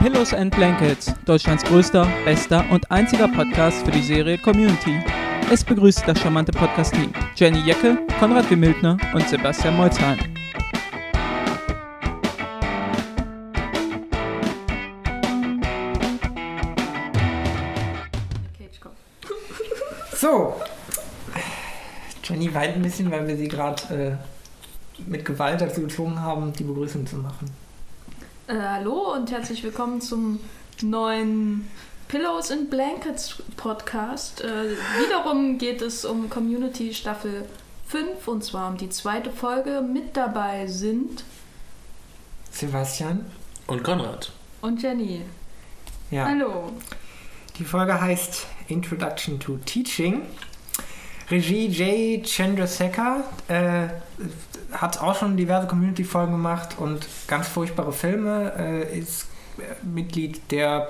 Pillows and Blankets, Deutschlands größter, bester und einziger Podcast für die Serie Community. Es begrüßt das charmante Podcast-Team Jenny Jecke, Konrad Wimildner und Sebastian Molzheim. So. Jenny weint ein bisschen, weil wir sie gerade äh, mit Gewalt dazu gezwungen haben, die Begrüßung zu machen. Äh, hallo und herzlich willkommen zum neuen Pillows and Blankets Podcast. Äh, wiederum geht es um Community Staffel 5 und zwar um die zweite Folge. Mit dabei sind Sebastian. Und Konrad. und Jenny. Ja. Hallo. Die Folge heißt Introduction to Teaching. Regie Jay Chandrasekhar äh, hat auch schon diverse Community-Folgen gemacht und ganz furchtbare Filme. Äh, ist äh, Mitglied der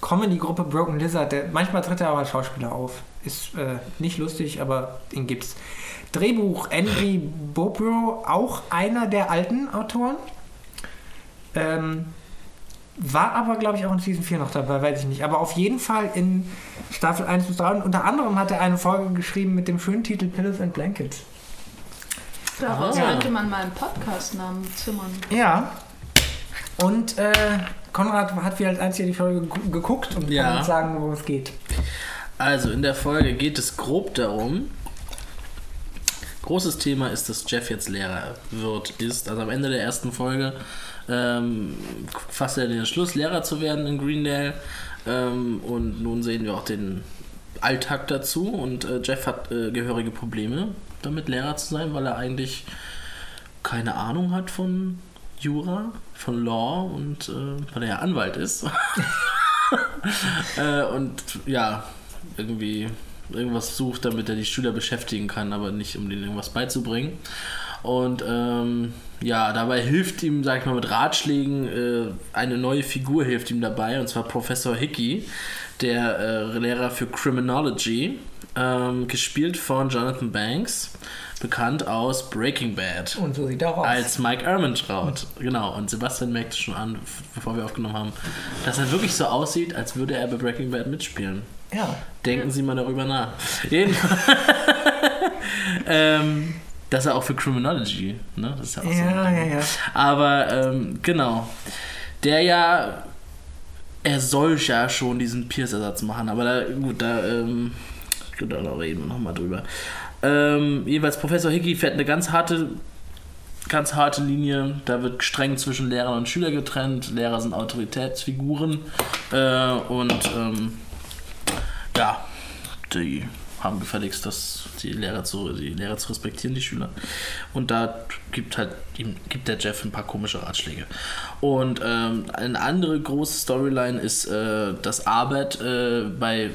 Comedy-Gruppe Broken Lizard. Der, manchmal tritt er auch als Schauspieler auf. Ist äh, nicht lustig, aber ihn gibt's. Drehbuch Andy Bobro, auch einer der alten Autoren. Ähm, war aber, glaube ich, auch in Season 4 noch dabei, weiß ich nicht. Aber auf jeden Fall in Staffel 1 bis 3. Und unter anderem hat er eine Folge geschrieben mit dem schönen Titel Pillows and Blankets. Daraus Ah. könnte man mal einen Podcast-Namen zimmern. Ja. Und äh, Konrad hat wie als einziger die Folge gu- geguckt und Ja. kann uns sagen, worum es geht. Also in der Folge geht es grob darum. Großes Thema ist, dass Jeff jetzt Lehrer wird, ist. Also am Ende der ersten Folge ähm, fasst er den Entschluss, Lehrer zu werden in Greendale. Ähm, und nun sehen wir auch den Alltag dazu. Und äh, Jeff hat äh, gehörige Probleme damit, Lehrer zu sein, weil er eigentlich keine Ahnung hat von Jura, von Law und äh, weil er ja Anwalt ist. äh, und ja, irgendwie irgendwas sucht, damit er die Schüler beschäftigen kann, aber nicht um denen irgendwas beizubringen. Und ähm, ja, dabei hilft ihm, sag ich mal, mit Ratschlägen äh, eine neue Figur hilft ihm dabei, und zwar Professor Hickey, der äh, Lehrer für Criminology, ähm, gespielt von Jonathan Banks, bekannt aus Breaking Bad. Und so sieht er auch aus. Als Mike Ehrmantraut, genau. Und Sebastian merkte schon an, bevor wir aufgenommen haben, dass er wirklich so aussieht, als würde er bei Breaking Bad mitspielen. ja. Denken Sie mal darüber nach. Jedenfalls. ähm, dass er auch für Criminology, ne? Das ist ja auch so. Ja, ja, ja. Aber ähm, genau. Der ja. Er soll ja schon diesen Pierce-Ersatz machen, aber da, gut, da, ähm, da reden wir nochmal drüber. Ähm, jeweils Professor Hickey fährt eine ganz harte, ganz harte Linie. Da wird streng zwischen Lehrern und Schüler getrennt. Lehrer sind Autoritätsfiguren äh, und ähm, ja, die haben gefälligst, dass die Lehrer zu, die Lehrer zu respektieren, die Schüler. Und da gibt halt ihm, gibt der Jeff ein paar komische Ratschläge. Und ähm, eine andere große Storyline ist, äh, dass Arbeit äh, bei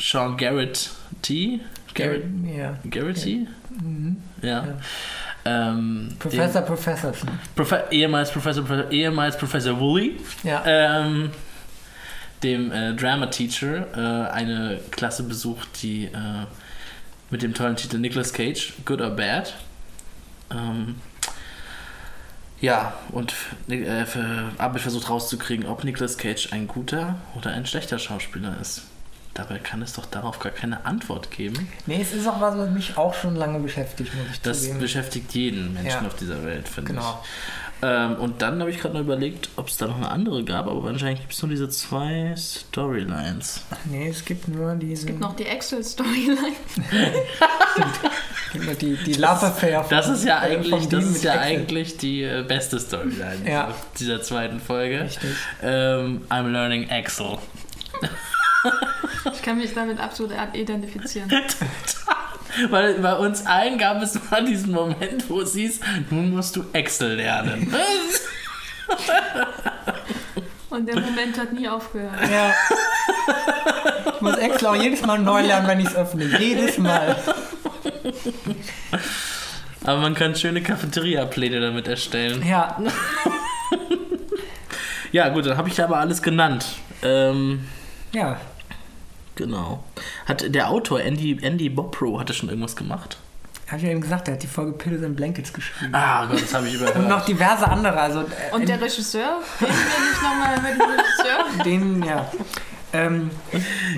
Sean Garrett T. Garrett, ja. Garrity? Mhm. Ja. Ähm, Professor, Professor. Profe ehemals Professor, Professor, ehemals Professor Woolley, Ja. ähm, dem äh, Drama Teacher, äh, eine Klasse besucht, die äh, mit dem tollen Titel Nicolas Cage, Good or Bad. Ähm, ja, und äh, Arbeit versucht rauszukriegen, ob Nicolas Cage ein guter oder ein schlechter Schauspieler ist. Dabei kann es doch darauf gar keine Antwort geben. Nee, es ist auch was, was mich auch schon lange beschäftigt, muss ich Das zugeben. beschäftigt jeden Menschen Ja. auf dieser Welt, finde Genau. ich. Ähm, und dann habe ich gerade noch überlegt, ob es da noch eine andere gab, aber wahrscheinlich gibt es nur diese zwei Storylines. Nee, es gibt nur diese. Es gibt noch die Excel-Storyline. die, die Love Affair. Das ist ja äh, eigentlich, das ist ja Excel. eigentlich die äh, beste Storyline Ja. dieser zweiten Folge. Richtig. Ähm, I'm learning Excel. Ich kann mich damit absolut identifizieren. Weil bei uns allen gab es mal diesen Moment, wo es hieß, nun musst du Excel lernen. Und der Moment hat nie aufgehört. Ja. Ich muss Excel auch jedes Mal neu lernen, wenn ich es öffne. Jedes Mal. Aber man kann schöne Cafeteria-Pläne damit erstellen. Ja. Ja, gut, dann habe ich aber alles genannt. Ähm, Ja. Genau. Hat der Autor Andy, Andy Bopro hatte schon irgendwas gemacht? Hab ich ja eben gesagt, der hat die Folge Pillows and Blankets geschrieben. Ah Gott, das habe ich überhört. Und noch diverse andere. Also, äh, Und der Regisseur? Reden wir nicht nochmal über den Regisseur? den, ja. Ähm,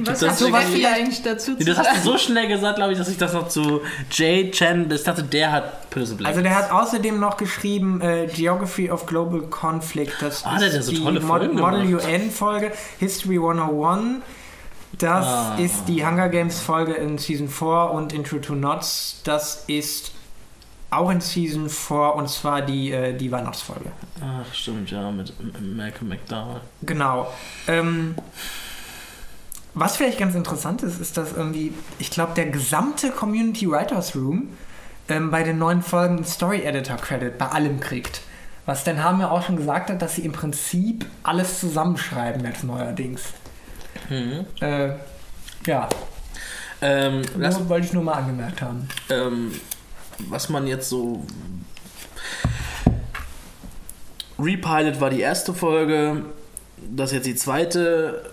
Was das hast du so was eigentlich dazu zu das hast du so schnell gesagt, glaube ich, dass ich das noch zu Jay Chen, ich dachte, der hat Pillows and Blankets. also der hat außerdem noch geschrieben äh, Geography of Global Conflict. Das Ah, der hat ja ist so die tolle Folgen Model gemacht. UN Folge, History 101. Das Ah. ist die Hunger Games Folge in Season 4 und Intro to Knots. Das ist auch in Season 4 und zwar die, äh, die Weihnachtsfolge. Ach, stimmt, ja, mit M- Malcolm McDowell. Genau. Ähm, was vielleicht ganz interessant ist, ist, dass irgendwie, ich glaube, der gesamte Community Writers Room ähm, bei den neuen Folgen einen Story Editor Credit bei allem kriegt. Was Dan Ham ja auch schon gesagt hat, dass sie im Prinzip alles zusammenschreiben jetzt neuerdings. Mhm. Äh, ja, Ähm, lass, das wollte ich nur mal angemerkt haben. ähm, was man jetzt so. Repilot war die erste Folge, das ist jetzt die zweite.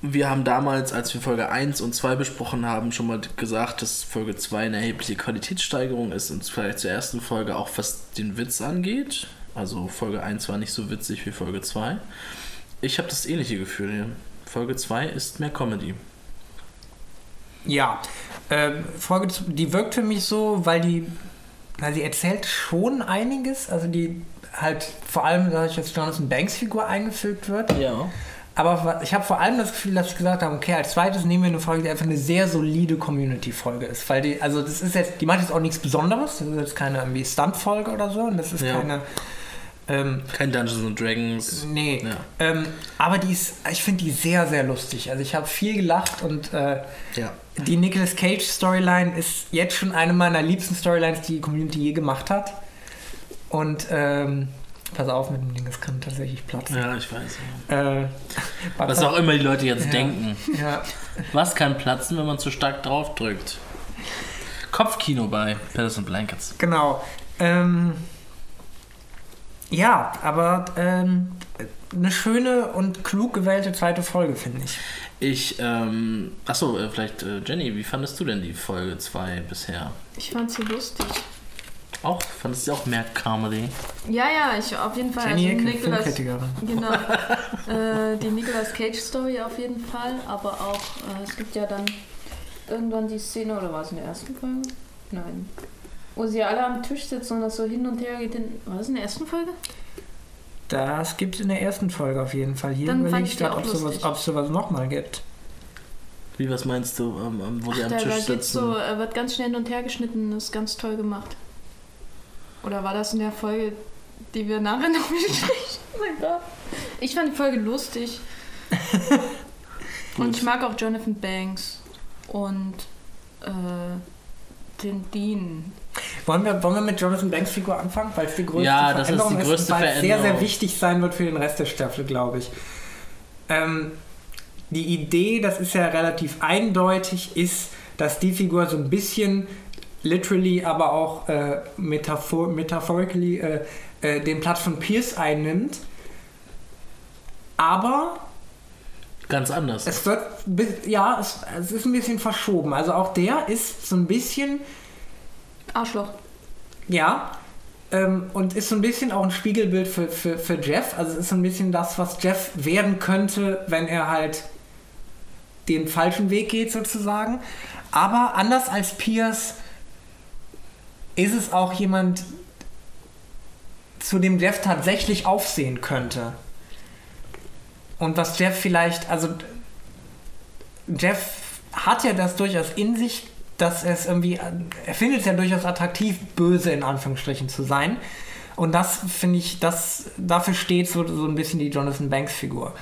Wir haben damals, als wir Folge 1 und 2 besprochen haben, schon mal gesagt, dass Folge 2 eine erhebliche Qualitätssteigerung ist und vielleicht zur ersten Folge auch was den Witz angeht. Also Folge 1 war nicht so witzig wie Folge 2. Ich habe das ähnliche Gefühl hier. Folge 2 ist mehr Comedy. Ja, ähm, Folge, die wirkt für mich so, weil die, weil sie erzählt schon einiges, also die halt vor allem dadurch, dass Jonathan Banks Figur eingefügt wird. Ja. Aber ich habe vor allem das Gefühl, dass ich gesagt habe, okay, als zweites nehmen wir eine Folge, die einfach eine sehr solide Community-Folge ist. Weil die, also das ist jetzt, die macht jetzt auch nichts Besonderes, das ist jetzt keine irgendwie Stunt-Folge oder so und das ist Ja. keine. Ähm, Kein Dungeons and Dragons. nee. Ja. Ähm, aber die ist, ich finde die sehr, sehr lustig. Also ich habe viel gelacht und äh, Ja. die Nicolas Cage Storyline ist jetzt schon eine meiner liebsten Storylines, die die Community je gemacht hat. Und ähm, pass auf mit dem Ding, es kann tatsächlich platzen. Ja, ich weiß. Äh, Was auch immer die Leute jetzt denken. Was kann platzen, wenn man zu stark drauf drückt? Kopfkino bei and Blankets. genau. Ähm, ja, aber ähm, eine schöne und klug gewählte zweite Folge, finde ich. Ich, ähm, achso, äh, vielleicht, äh, Jenny, wie fandest du denn die Folge 2 bisher? Ich fand sie lustig. Auch? Fandest du auch mehr Comedy? Ja, ja, ich auf jeden Fall. Jenny also Nicolas, genau. äh, die Nicolas Cage Story auf jeden Fall, aber auch, äh, es gibt ja dann irgendwann die Szene, oder war es in der ersten Folge? Nein. Wo sie alle am Tisch sitzen und das so hin und her geht. In, war das in der ersten Folge? Das gibt es in der ersten Folge auf jeden Fall. Hier Dann überlege ich auch ob es sowas, sowas nochmal gibt. Wie, was meinst du, ähm, ähm, wo sie am Da, da Tisch geht's sitzen? so, äh, wird ganz schnell hin und her geschnitten, ist ganz toll gemacht. Oder war das in der Folge, die wir nachher noch besprechen? Ich fand die Folge lustig. und ich mag auch Jonathan Banks und äh, den Dean. Wollen wir, wollen wir mit Jonathan Banks Figur anfangen? Weil es die größte Ja, das ist die Veränderung ist, größte und weil es sehr, sehr wichtig sein wird für den Rest der Staffel, glaube ich. Ähm, die Idee, das ist ja relativ eindeutig, ist, dass die Figur so ein bisschen literally, aber auch äh, metaphor metaphorically äh, äh, den Platz von Pierce einnimmt. Aber Ganz anders. es wird, ja, es, es ist ein bisschen verschoben. Also auch der ist so ein bisschen Arschloch. Ja. Ähm, und ist so ein bisschen auch ein Spiegelbild für, für, für Jeff. Also es ist so ein bisschen das, was Jeff werden könnte, wenn er halt den falschen Weg geht, sozusagen. Aber anders als Pierce ist es auch jemand, zu dem Jeff tatsächlich aufsehen könnte. Und was Jeff vielleicht, also Jeff hat ja das durchaus in sich, dass es irgendwie, er findet es ja durchaus attraktiv, böse in Anführungsstrichen zu sein. Und das finde ich, das, dafür steht so, so ein bisschen die Jonathan Banks Figur.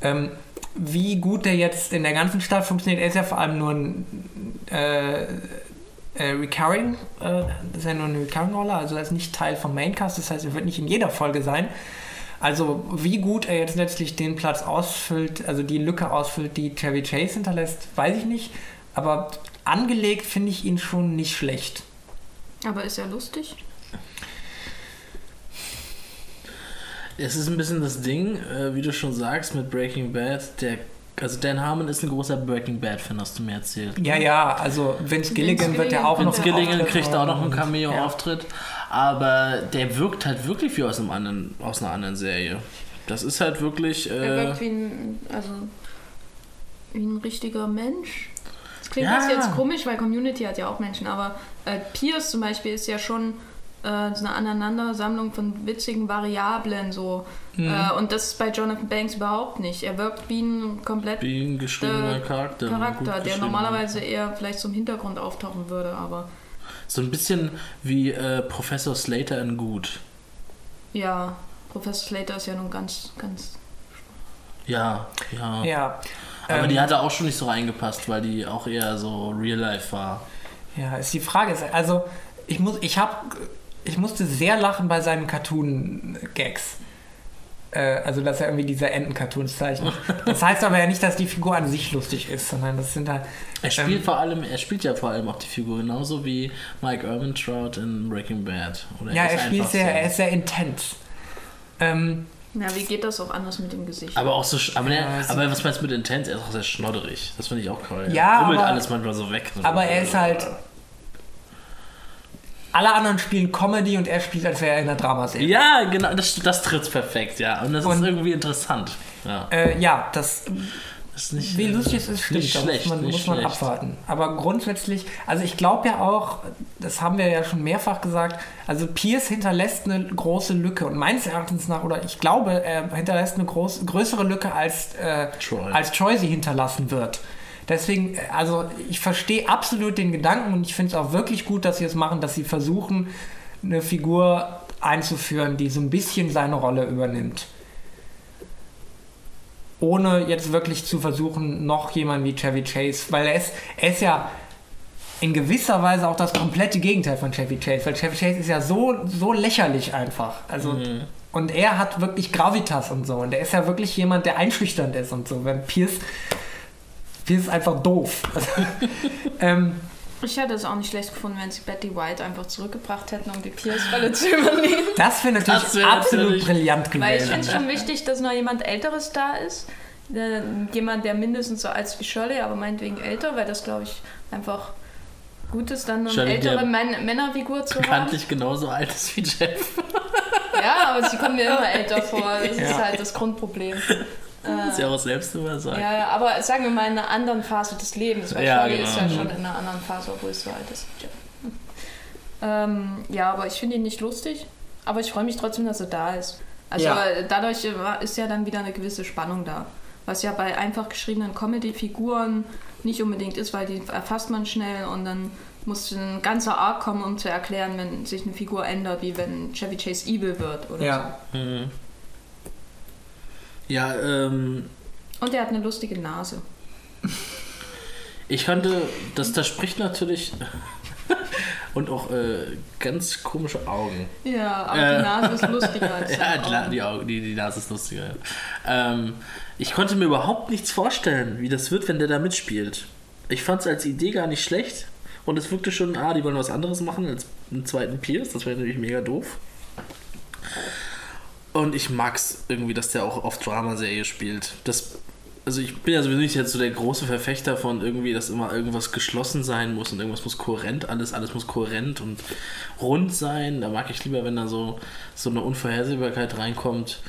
Ähm, wie gut der jetzt in der ganzen Stadt funktioniert, er ist ja vor allem nur ein äh, äh, Recurring, äh, das ist ja nur eine Recurring-Rolle, also er ist nicht Teil vom Maincast, das heißt, er wird nicht in jeder Folge sein. Also wie gut er jetzt letztlich den Platz ausfüllt, also die Lücke ausfüllt, die Chevy Chase hinterlässt, weiß ich nicht. Aber angelegt finde ich ihn schon nicht schlecht. Aber ist er lustig? Es ist ein bisschen das Ding, äh, wie du schon sagst, mit Breaking Bad, der Also Dan Harmon ist ein großer Breaking Bad-Fan, hast du mir erzählt. Ja, ja, also Vince Gilligan wird ja auch wird noch. Vince ja Gilligan Auftritt kriegt auch noch einen Cameo-Auftritt, aber der wirkt halt wirklich wie aus, einem anderen, aus einer anderen Serie. Das ist halt wirklich. Er Äh, wirkt wie ein, also, wie ein richtiger Mensch. Klingt Ja. das jetzt komisch, weil Community hat ja auch Menschen, aber äh, Pierce zum Beispiel ist ja schon äh, so eine Aneinandersammlung von witzigen Variablen so. Mhm. Äh, und das ist bei Jonathan Banks überhaupt nicht. Er wirkt wie ein komplett wie ein geschriebener äh, Charakter. ein Charakter, der normalerweise eher vielleicht zum Hintergrund auftauchen würde, aber So ein bisschen wie äh, Professor Slater in Gut. ja, Professor Slater ist ja nun ganz, ganz. Ja, ja. Ja. Aber ähm, die hatte auch schon nicht so reingepasst, weil die auch eher so real life war. Ja, ist die Frage. ist- Also, ich, muss, ich, hab, ich musste sehr lachen bei seinen Cartoon-Gags. Äh, also, dass er irgendwie diese Enten-Cartoons zeichnet. Das heißt aber ja nicht, dass die Figur an sich lustig ist, sondern das sind halt. Er spielt Ähm, vor allem, er spielt ja vor allem auch die Figur genauso wie Mike Ehrmantraut in Breaking Bad. Oder Ja, ist er spielt sehr, so. er ist sehr intens. Ähm, Na, wie geht das auch anders mit dem Gesicht? Aber auch so, aber, Ja, ne, es- aber was meinst du mit intens? Er ist auch sehr schnodderig. Das finde ich auch cool. Ja, er rummelt aber- alles manchmal so weg. aber er ist halt. Alle anderen spielen Comedy und er spielt, als wäre er in einer Dramaserie. Ja, genau, das, das trifft perfekt, ja. Und das ist Und- irgendwie interessant. Ja, Äh, ja, das ist nicht, Wie lustig es ist, stimmt. schlecht, man, muss man schlecht. abwarten. Aber grundsätzlich, also ich glaube ja auch, das haben wir ja schon mehrfach gesagt, also Pierce hinterlässt eine große Lücke und meines Erachtens nach, oder ich glaube, er hinterlässt eine groß, größere Lücke, als, äh, Troy. als Troy sie hinterlassen wird. Deswegen, äh, also ich verstehe absolut den Gedanken und ich finde es auch wirklich gut, dass sie es machen, dass sie versuchen, eine Figur einzuführen, die so ein bisschen seine Rolle übernimmt ohne jetzt wirklich zu versuchen, noch jemand wie Chevy Chase, weil er ist, er ist ja in gewisser Weise auch das komplette Gegenteil von Chevy Chase, weil Chevy Chase ist ja so, so lächerlich einfach. Also, Mhm. und er hat wirklich Gravitas und so. Und er ist ja wirklich jemand, der einschüchternd ist und so. Wenn Pierce, Pierce ist einfach doof. Also, ähm, Ich hätte es auch nicht schlecht gefunden, wenn sie Betty White einfach zurückgebracht hätten, um die Pierce-Rolle zu übernehmen. das wäre natürlich Das wär absolut natürlich- brillant Weil ich gewesen. finde es schon wichtig, dass noch jemand Älteres da ist. Äh, jemand, der mindestens so alt ist wie Shirley, aber meinetwegen älter, weil das, glaube ich, einfach gut ist, dann eine Shirley, ältere Män Männerfigur zu haben. Bekanntlich genauso alt ist wie Jeff. Ja, aber sie kommen mir immer älter vor. Das Ja. ist halt das Grundproblem. Das ist ja auch selbst immer sagt. Ja, ja, aber sagen wir mal in einer anderen Phase des Lebens, weil Ja, Shirley ist ja genau. schon in einer anderen Phase, obwohl es so alt ist. Ähm, ja, aber ich finde ihn nicht lustig, aber ich freue mich trotzdem, dass er da ist. Also Ja. äh, dadurch äh, war- ist ja dann wieder eine gewisse Spannung da. Was ja bei einfach geschriebenen Comedy-Figuren nicht unbedingt ist, weil die erfasst man schnell und dann muss ein ganzer Arc kommen, um zu erklären, wenn sich eine Figur ändert, wie wenn Chevy Chase evil wird oder ja. Mhm. Ja, ähm. Und er hat eine lustige Nase. ich könnte, das, das spricht natürlich und auch äh, ganz komische Augen. Ja, aber Äh. die Nase ist lustiger als Ja, die, Augen. die, Augen, die, die Nase ist lustiger. ja. Ähm, ich konnte mir überhaupt nichts vorstellen, wie das wird, wenn der da mitspielt. Ich fand es als Idee gar nicht schlecht. Und es wirkte schon, ah, die wollen was anderes machen als einen zweiten Pierce. Das wäre natürlich mega doof. Und ich mag's irgendwie, dass der auch auf Dramaserie spielt. Das, also ich bin ja sowieso nicht jetzt so der große Verfechter von irgendwie, dass immer irgendwas geschlossen sein muss und irgendwas muss kohärent, alles, alles muss kohärent und rund sein. Da mag ich lieber, wenn da so, so eine Unvorhersehbarkeit reinkommt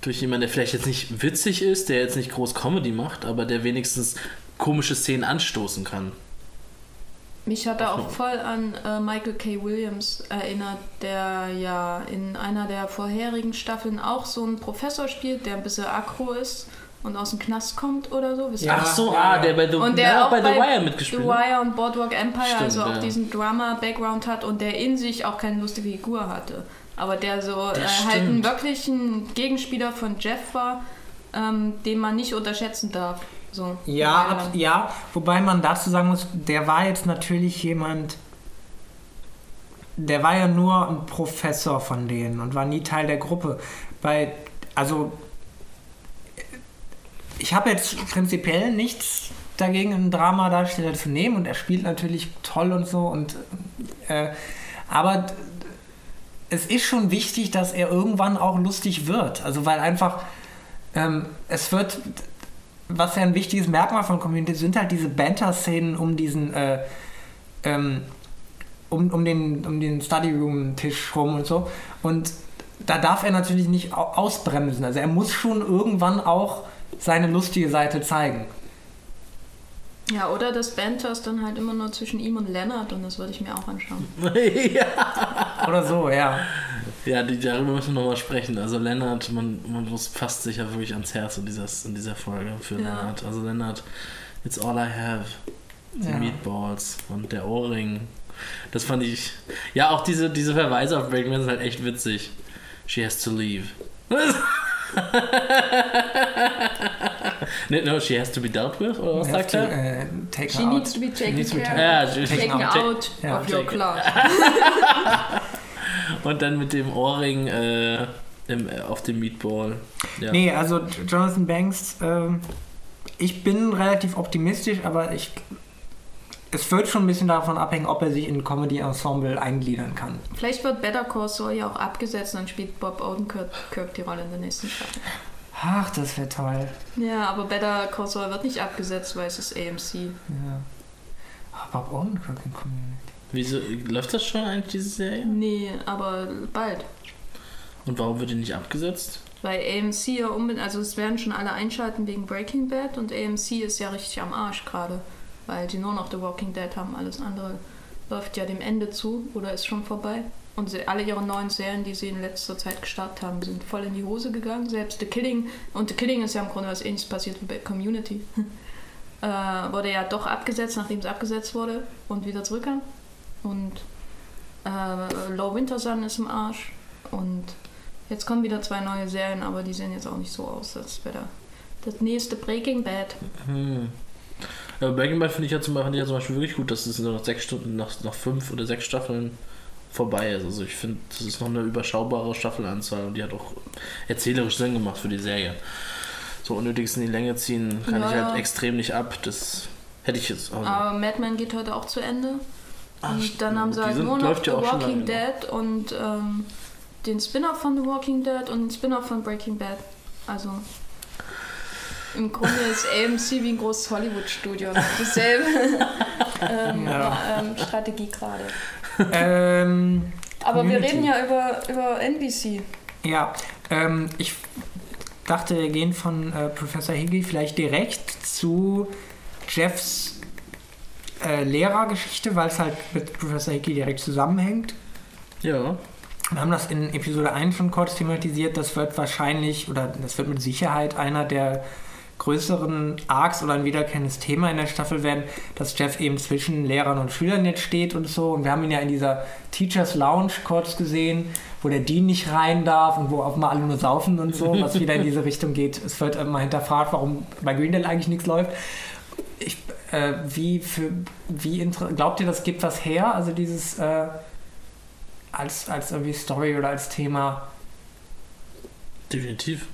durch jemanden, der vielleicht jetzt nicht witzig ist, der jetzt nicht groß Comedy macht, aber der wenigstens komische Szenen anstoßen kann. Mich hat er auch voll an äh, Michael K. Williams erinnert, der ja in einer der vorherigen Staffeln auch so einen Professor spielt, der ein bisschen aggro ist und aus dem Knast kommt oder so. Wisst? Ja. Ach so, ja, ah, der bei The, Und der ja, auch bei The Wire The mitgespielt. ne? Wire und Boardwalk Empire, Stimmt, also auch ja. diesen Drama-Background hat und der in sich auch keine lustige Figur hatte. Aber der so äh, halt ein stimmt. wirklich ein Gegenspieler von Jeff war, ähm, den man nicht unterschätzen darf. So, Ja, ab, ja, wobei man dazu sagen muss, der war jetzt natürlich jemand, der war ja nur ein Professor von denen und war nie Teil der Gruppe. Bei, also, ich habe jetzt prinzipiell nichts dagegen, einen Dramadarsteller zu nehmen und er spielt natürlich toll und so und, äh, aber es ist schon wichtig, dass er irgendwann auch lustig wird. Also, weil einfach, ähm, es wird was ja ein wichtiges Merkmal von Community sind halt diese Banter-Szenen um diesen, äh, ähm, um, um den, um den Study Room-Tisch rum und so. Und da darf er natürlich nicht au- ausbremsen. Also er muss schon irgendwann auch seine lustige Seite zeigen. Ja, oder das Banter ist dann halt immer nur zwischen ihm und Leonard und das würde ich mir auch anschauen. ja. Oder so, ja. Ja, die, darüber müssen wir nochmal sprechen. Also Lennart, man, man muss fasst sich ja wirklich ans Herz in dieser, in dieser Folge für Ja. Lennart. Also Lennart, it's all I have. Die Ja. Meatballs und der Ohrring. Das fand ich. Ja, auch diese, diese Verweise auf Breaking Bad sind halt echt witzig. She has to leave. no, no, she has to be dealt with, oder was sagt er? äh, take She out. needs to be taken Needs to be care taken Taken out. of your class. Und dann mit dem Ohrring äh, im, äh, auf dem Meatball. Ja. Nee, also Jonathan Banks, ähm, ich bin relativ optimistisch, aber ich, es wird schon ein bisschen davon abhängen, ob er sich in ein Comedy-Ensemble eingliedern kann. Vielleicht wird Better Call Saul ja auch abgesetzt und dann spielt Bob Odenkirk die Rolle in der nächsten Staffel. Ach, das wäre toll. Ja, aber Better Call Saul wird nicht abgesetzt, weil es ist AMC. Ja. Ah, Bob Odenkirk in Community. Wieso läuft das schon eigentlich, diese Serie? Nee, aber bald. Und warum wird die nicht abgesetzt? Weil AMC ja unbedingt, also es werden schon alle einschalten wegen Breaking Bad und AMC ist ja richtig am Arsch gerade. Weil die nur noch The Walking Dead haben, alles andere läuft ja dem Ende zu oder ist schon vorbei. Und sie, alle ihre neuen Serien, die sie in letzter Zeit gestartet haben, sind voll in die Hose gegangen. Selbst The Killing, und The Killing ist ja im Grunde was ähnliches passiert wie bei Community. äh, wurde ja doch abgesetzt, nachdem es abgesetzt wurde und wieder zurückkam. Und äh, Low Winter Sun ist im Arsch. Und jetzt kommen wieder zwei neue Serien, aber die sehen jetzt auch nicht so aus, als wäre da das nächste Breaking Bad. Hm. Ja, Breaking Bad finde ich, ja zum, fand ich ja zum Beispiel wirklich gut, dass es nur nach sechs Stunden, nach, nach fünf oder sechs Staffeln vorbei ist. Also ich finde, das ist noch eine überschaubare Staffelanzahl und die hat auch erzählerisch Sinn gemacht für die Serie. So unnötiges in die Länge ziehen kann Ja, ich halt extrem nicht ab. Das hätte ich jetzt. Also, Aber Mad Men geht heute auch zu Ende. Ach, Und dann haben sie halt nur noch The ja Walking lange Dead und ähm, den Spin-off von The Walking Dead und den Spin-off von Breaking Bad. Also im Grunde ist AMC wie ein großes Hollywood-Studio. Dieselbe ähm, Ja. ähm, Strategie gerade. ähm, Aber wir reden ja über, über NBC. ja, ähm, ich dachte, wir gehen von äh, Professor Higgy vielleicht direkt zu Jeffs äh, Lehrergeschichte, weil es halt mit Professor Higgy direkt zusammenhängt. ja. Wir haben das in Episode 1 schon kurz thematisiert. Das wird wahrscheinlich oder das wird mit Sicherheit einer der größeren Arcs oder ein wiederkehrendes Thema in der Staffel werden, dass Jeff eben zwischen Lehrern und Schülern jetzt steht und so. Und wir haben ihn ja in dieser Teachers Lounge kurz gesehen, wo der Dean nicht rein darf und wo auch mal alle nur saufen und so, was wieder in diese Richtung geht. Es wird immer hinterfragt, warum bei Greendale eigentlich nichts läuft. Äh, wie für, wie glaubt ihr, das gibt was her? Also dieses äh, als, als irgendwie Story oder als Thema. Definitiv.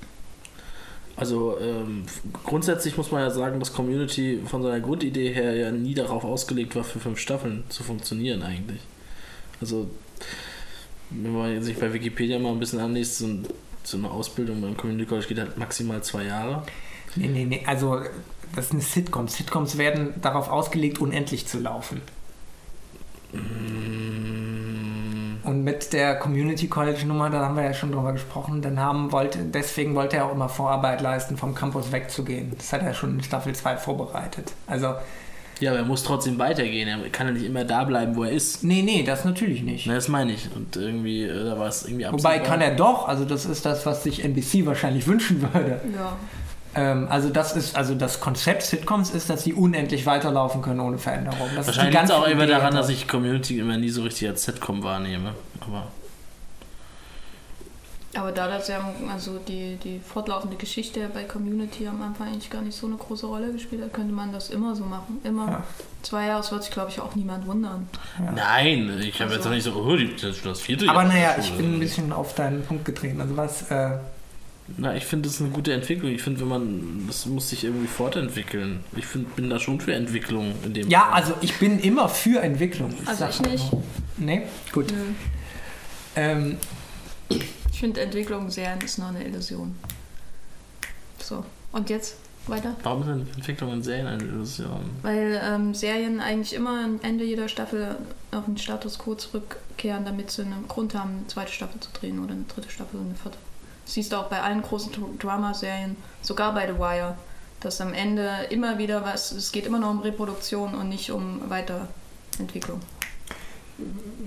Also ähm, grundsätzlich muss man ja sagen, dass Community von seiner Grundidee her ja nie darauf ausgelegt war, für fünf Staffeln zu funktionieren eigentlich. Also wenn man sich bei Wikipedia mal ein bisschen anliest, so, so eine Ausbildung beim Community College geht halt maximal zwei Jahre. Nee, nee, nee. Also, das ist eine Sitcom. Sitcoms werden darauf ausgelegt, unendlich zu laufen. Mm, Und mit der Community College Nummer, da haben wir ja schon drüber gesprochen, dann haben wollte, deswegen wollte er auch immer Vorarbeit leisten, vom Campus wegzugehen. Das hat er schon in Staffel 2 vorbereitet. Also, Ja, aber er muss trotzdem weitergehen. Er kann ja nicht immer da bleiben, wo er ist. nee, nee, das natürlich nicht. Na, das meine ich. Und irgendwie, äh, da war es irgendwie Wobei absehbar. kann er doch, also das ist das, was sich NBC wahrscheinlich wünschen würde. Ja. Ähm, also das ist, also das Konzept Sitcoms ist, dass sie unendlich weiterlaufen können ohne Veränderung. Das Wahrscheinlich liegt es auch immer daran, dass ich Community immer nie so richtig als Sitcom wahrnehme. Aber Aber da das ja also die, die fortlaufende Geschichte bei Community am Anfang eigentlich gar nicht so eine große Rolle gespielt hat, könnte man das immer so machen. Immer Ja. zwei Jahre, das wird sich glaube ich auch niemand wundern. Ja. nein, ich habe Also- jetzt auch nicht so, oh, die- das das vierte Aber Jahr naja, der ich bin ein bisschen auf deinen Punkt getreten. Also was, äh, Na, ich finde, das ist eine gute Entwicklung. Ich finde, wenn man, das muss sich irgendwie fortentwickeln. Ich find, bin da schon für Entwicklung in dem ja, Fall. also ich bin immer für Entwicklung. Also sag ich nicht. Nee, gut. Ähm, Ich finde Entwicklung sehr ist nur eine Illusion. So. Und jetzt? weiter. Warum sind Entwicklungen in Serien eine Illusion? Weil ähm, Serien eigentlich immer am Ende jeder Staffel auf den Status quo zurückkehren, damit sie einen Grund haben, eine zweite Staffel zu drehen oder eine dritte Staffel oder eine vierte. Siehst du auch bei allen großen Dr- Drama-Serien, sogar bei The Wire, dass am Ende immer wieder was, es geht immer noch um Reproduktion und nicht um Weiterentwicklung.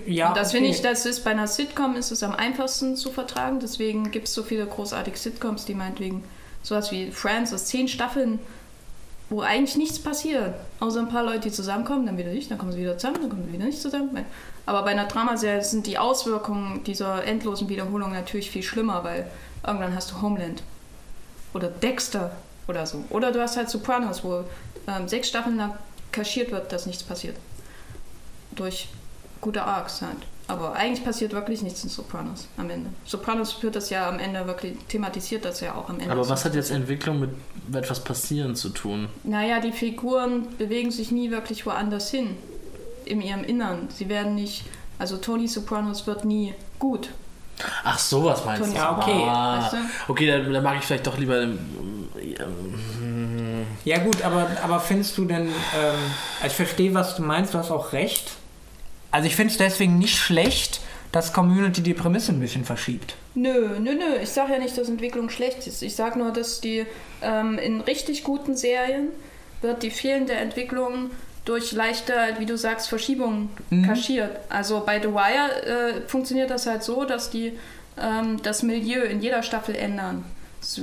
Ja, und das okay. finde ich, das ist bei einer Sitcom ist es am einfachsten zu vertragen. Deswegen gibt es so viele großartige Sitcoms, die meinetwegen sowas wie Friends, das zehn Staffeln, wo eigentlich nichts passiert. Außer ein paar Leute, die zusammenkommen, dann wieder nicht, dann kommen sie wieder zusammen, dann kommen sie wieder nicht zusammen. Aber bei einer Dramaserie sind die Auswirkungen dieser endlosen Wiederholung natürlich viel schlimmer, weil irgendwann hast du Homeland oder Dexter oder so. Oder du hast halt Sopranos, wo ähm, sechs Staffeln lang kaschiert wird, dass nichts passiert. Durch gute Arcs halt. Aber eigentlich passiert wirklich nichts in Sopranos am Ende. Sopranos führt das ja am Ende wirklich, thematisiert das ja auch am Ende. Aber was hat jetzt Entwicklung mit etwas passieren zu tun? Naja, die Figuren bewegen sich nie wirklich woanders hin. In ihrem Innern. Sie werden nicht. Also Tony Sopranos wird nie gut. Ach, sowas meinst Tony du? Ja, okay. Ah, Weißt du? okay, dann, dann mag ich vielleicht doch lieber. ähm, ähm, Ja gut, aber, aber findest du denn, ähm, also ich verstehe, was du meinst, du hast auch recht. Also ich finde es deswegen nicht schlecht, dass Community die Prämisse ein bisschen verschiebt. Nö, nö, nö. Ich sage ja nicht, dass Entwicklung schlecht ist. Ich sage nur, dass die ähm, in richtig guten Serien wird die fehlende Entwicklung durch leichte, wie du sagst, Verschiebungen kaschiert. Also bei The Wire äh, funktioniert das halt so, dass die ähm, das Milieu in jeder Staffel ändern.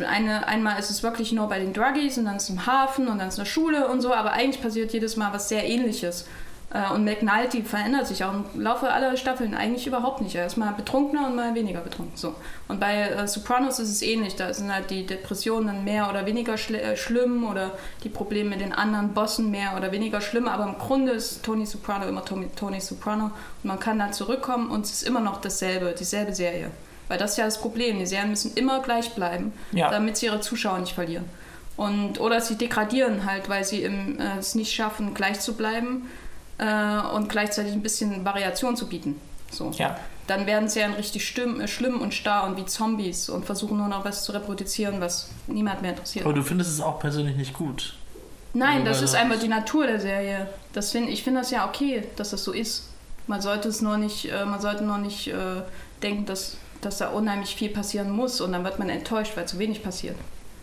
Eine, einmal ist es wirklich nur bei den Druggies und dann ist es im Hafen und dann ist es eine Schule und so, aber eigentlich passiert jedes Mal was sehr ähnliches. Äh, Und McNulty verändert sich auch im Laufe aller Staffeln eigentlich überhaupt nicht. Er ist mal betrunkener und mal weniger betrunken. So. Und bei äh, Sopranos ist es ähnlich. Da sind halt die Depressionen dann mehr oder weniger schl äh, schlimm oder die Probleme mit den anderen Bossen mehr oder weniger schlimm. Aber im Grunde ist Tony Soprano immer Tony, Tony Soprano und man kann da zurückkommen und es ist immer noch dasselbe, dieselbe Serie. Weil das ist ja das Problem. Die Serien müssen immer gleich bleiben, Ja. damit sie ihre Zuschauer nicht verlieren. Und, oder sie degradieren halt, weil sie im, äh, es nicht schaffen, gleich zu bleiben äh, und gleichzeitig ein bisschen Variation zu bieten. So. Ja. Dann werden Serien richtig stimm, äh, schlimm und starr und wie Zombies und versuchen nur noch was zu reproduzieren, was niemand mehr interessiert. aber du findest es auch persönlich nicht gut. Nein, das Weil ist das- einfach die Natur der Serie. Das find, ich finde das ja okay, dass das so ist. Man sollte es nur nicht, äh, man sollte nur nicht äh, denken, dass, dass da unheimlich viel passieren muss und dann wird man enttäuscht, weil zu wenig passiert.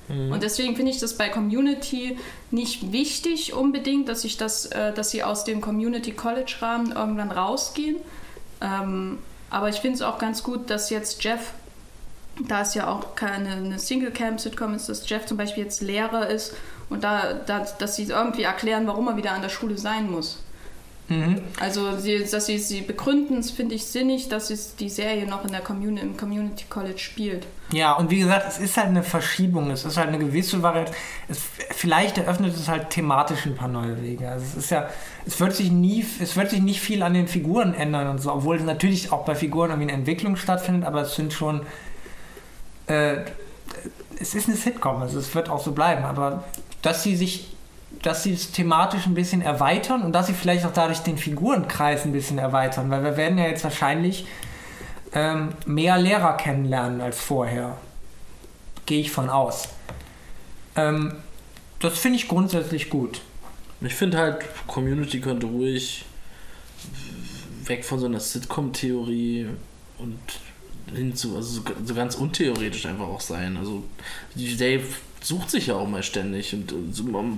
Und deswegen finde ich das bei Community nicht wichtig unbedingt, dass ich das, äh, dass sie aus dem Community College Rahmen irgendwann rausgehen. Ähm, aber ich finde es auch ganz gut, dass jetzt Jeff, da es ja auch keine eine Single Camp Sitcom ist, dass Jeff zum Beispiel jetzt Lehrer ist und da, da dass sie irgendwie erklären, warum er wieder an der Schule sein muss. Mhm. Also sie, dass sie sie begründen, finde ich sinnig, dass es die Serie noch in der Community, im Community College spielt. Ja, und wie gesagt, es ist halt eine Verschiebung, es ist halt eine gewisse Variante. Es, vielleicht eröffnet es halt thematisch ein paar neue Wege. Also es ist ja, es wird sich nie, es wird sich nicht viel an den Figuren ändern und so, obwohl natürlich auch bei Figuren irgendwie eine Entwicklung stattfindet, aber es sind schon, äh, es ist eine Sitcom, also es wird auch so bleiben, aber dass sie sich dass sie es thematisch ein bisschen erweitern und dass sie vielleicht auch dadurch den Figurenkreis ein bisschen erweitern, weil wir werden ja jetzt wahrscheinlich ähm, mehr Lehrer kennenlernen als vorher. Gehe ich von aus. Ähm, das finde ich grundsätzlich gut. Ich finde halt, Community könnte ruhig weg von so einer Sitcom-Theorie und hin zu, also so, so ganz untheoretisch einfach auch sein. Also die Dave sucht sich ja auch mal ständig und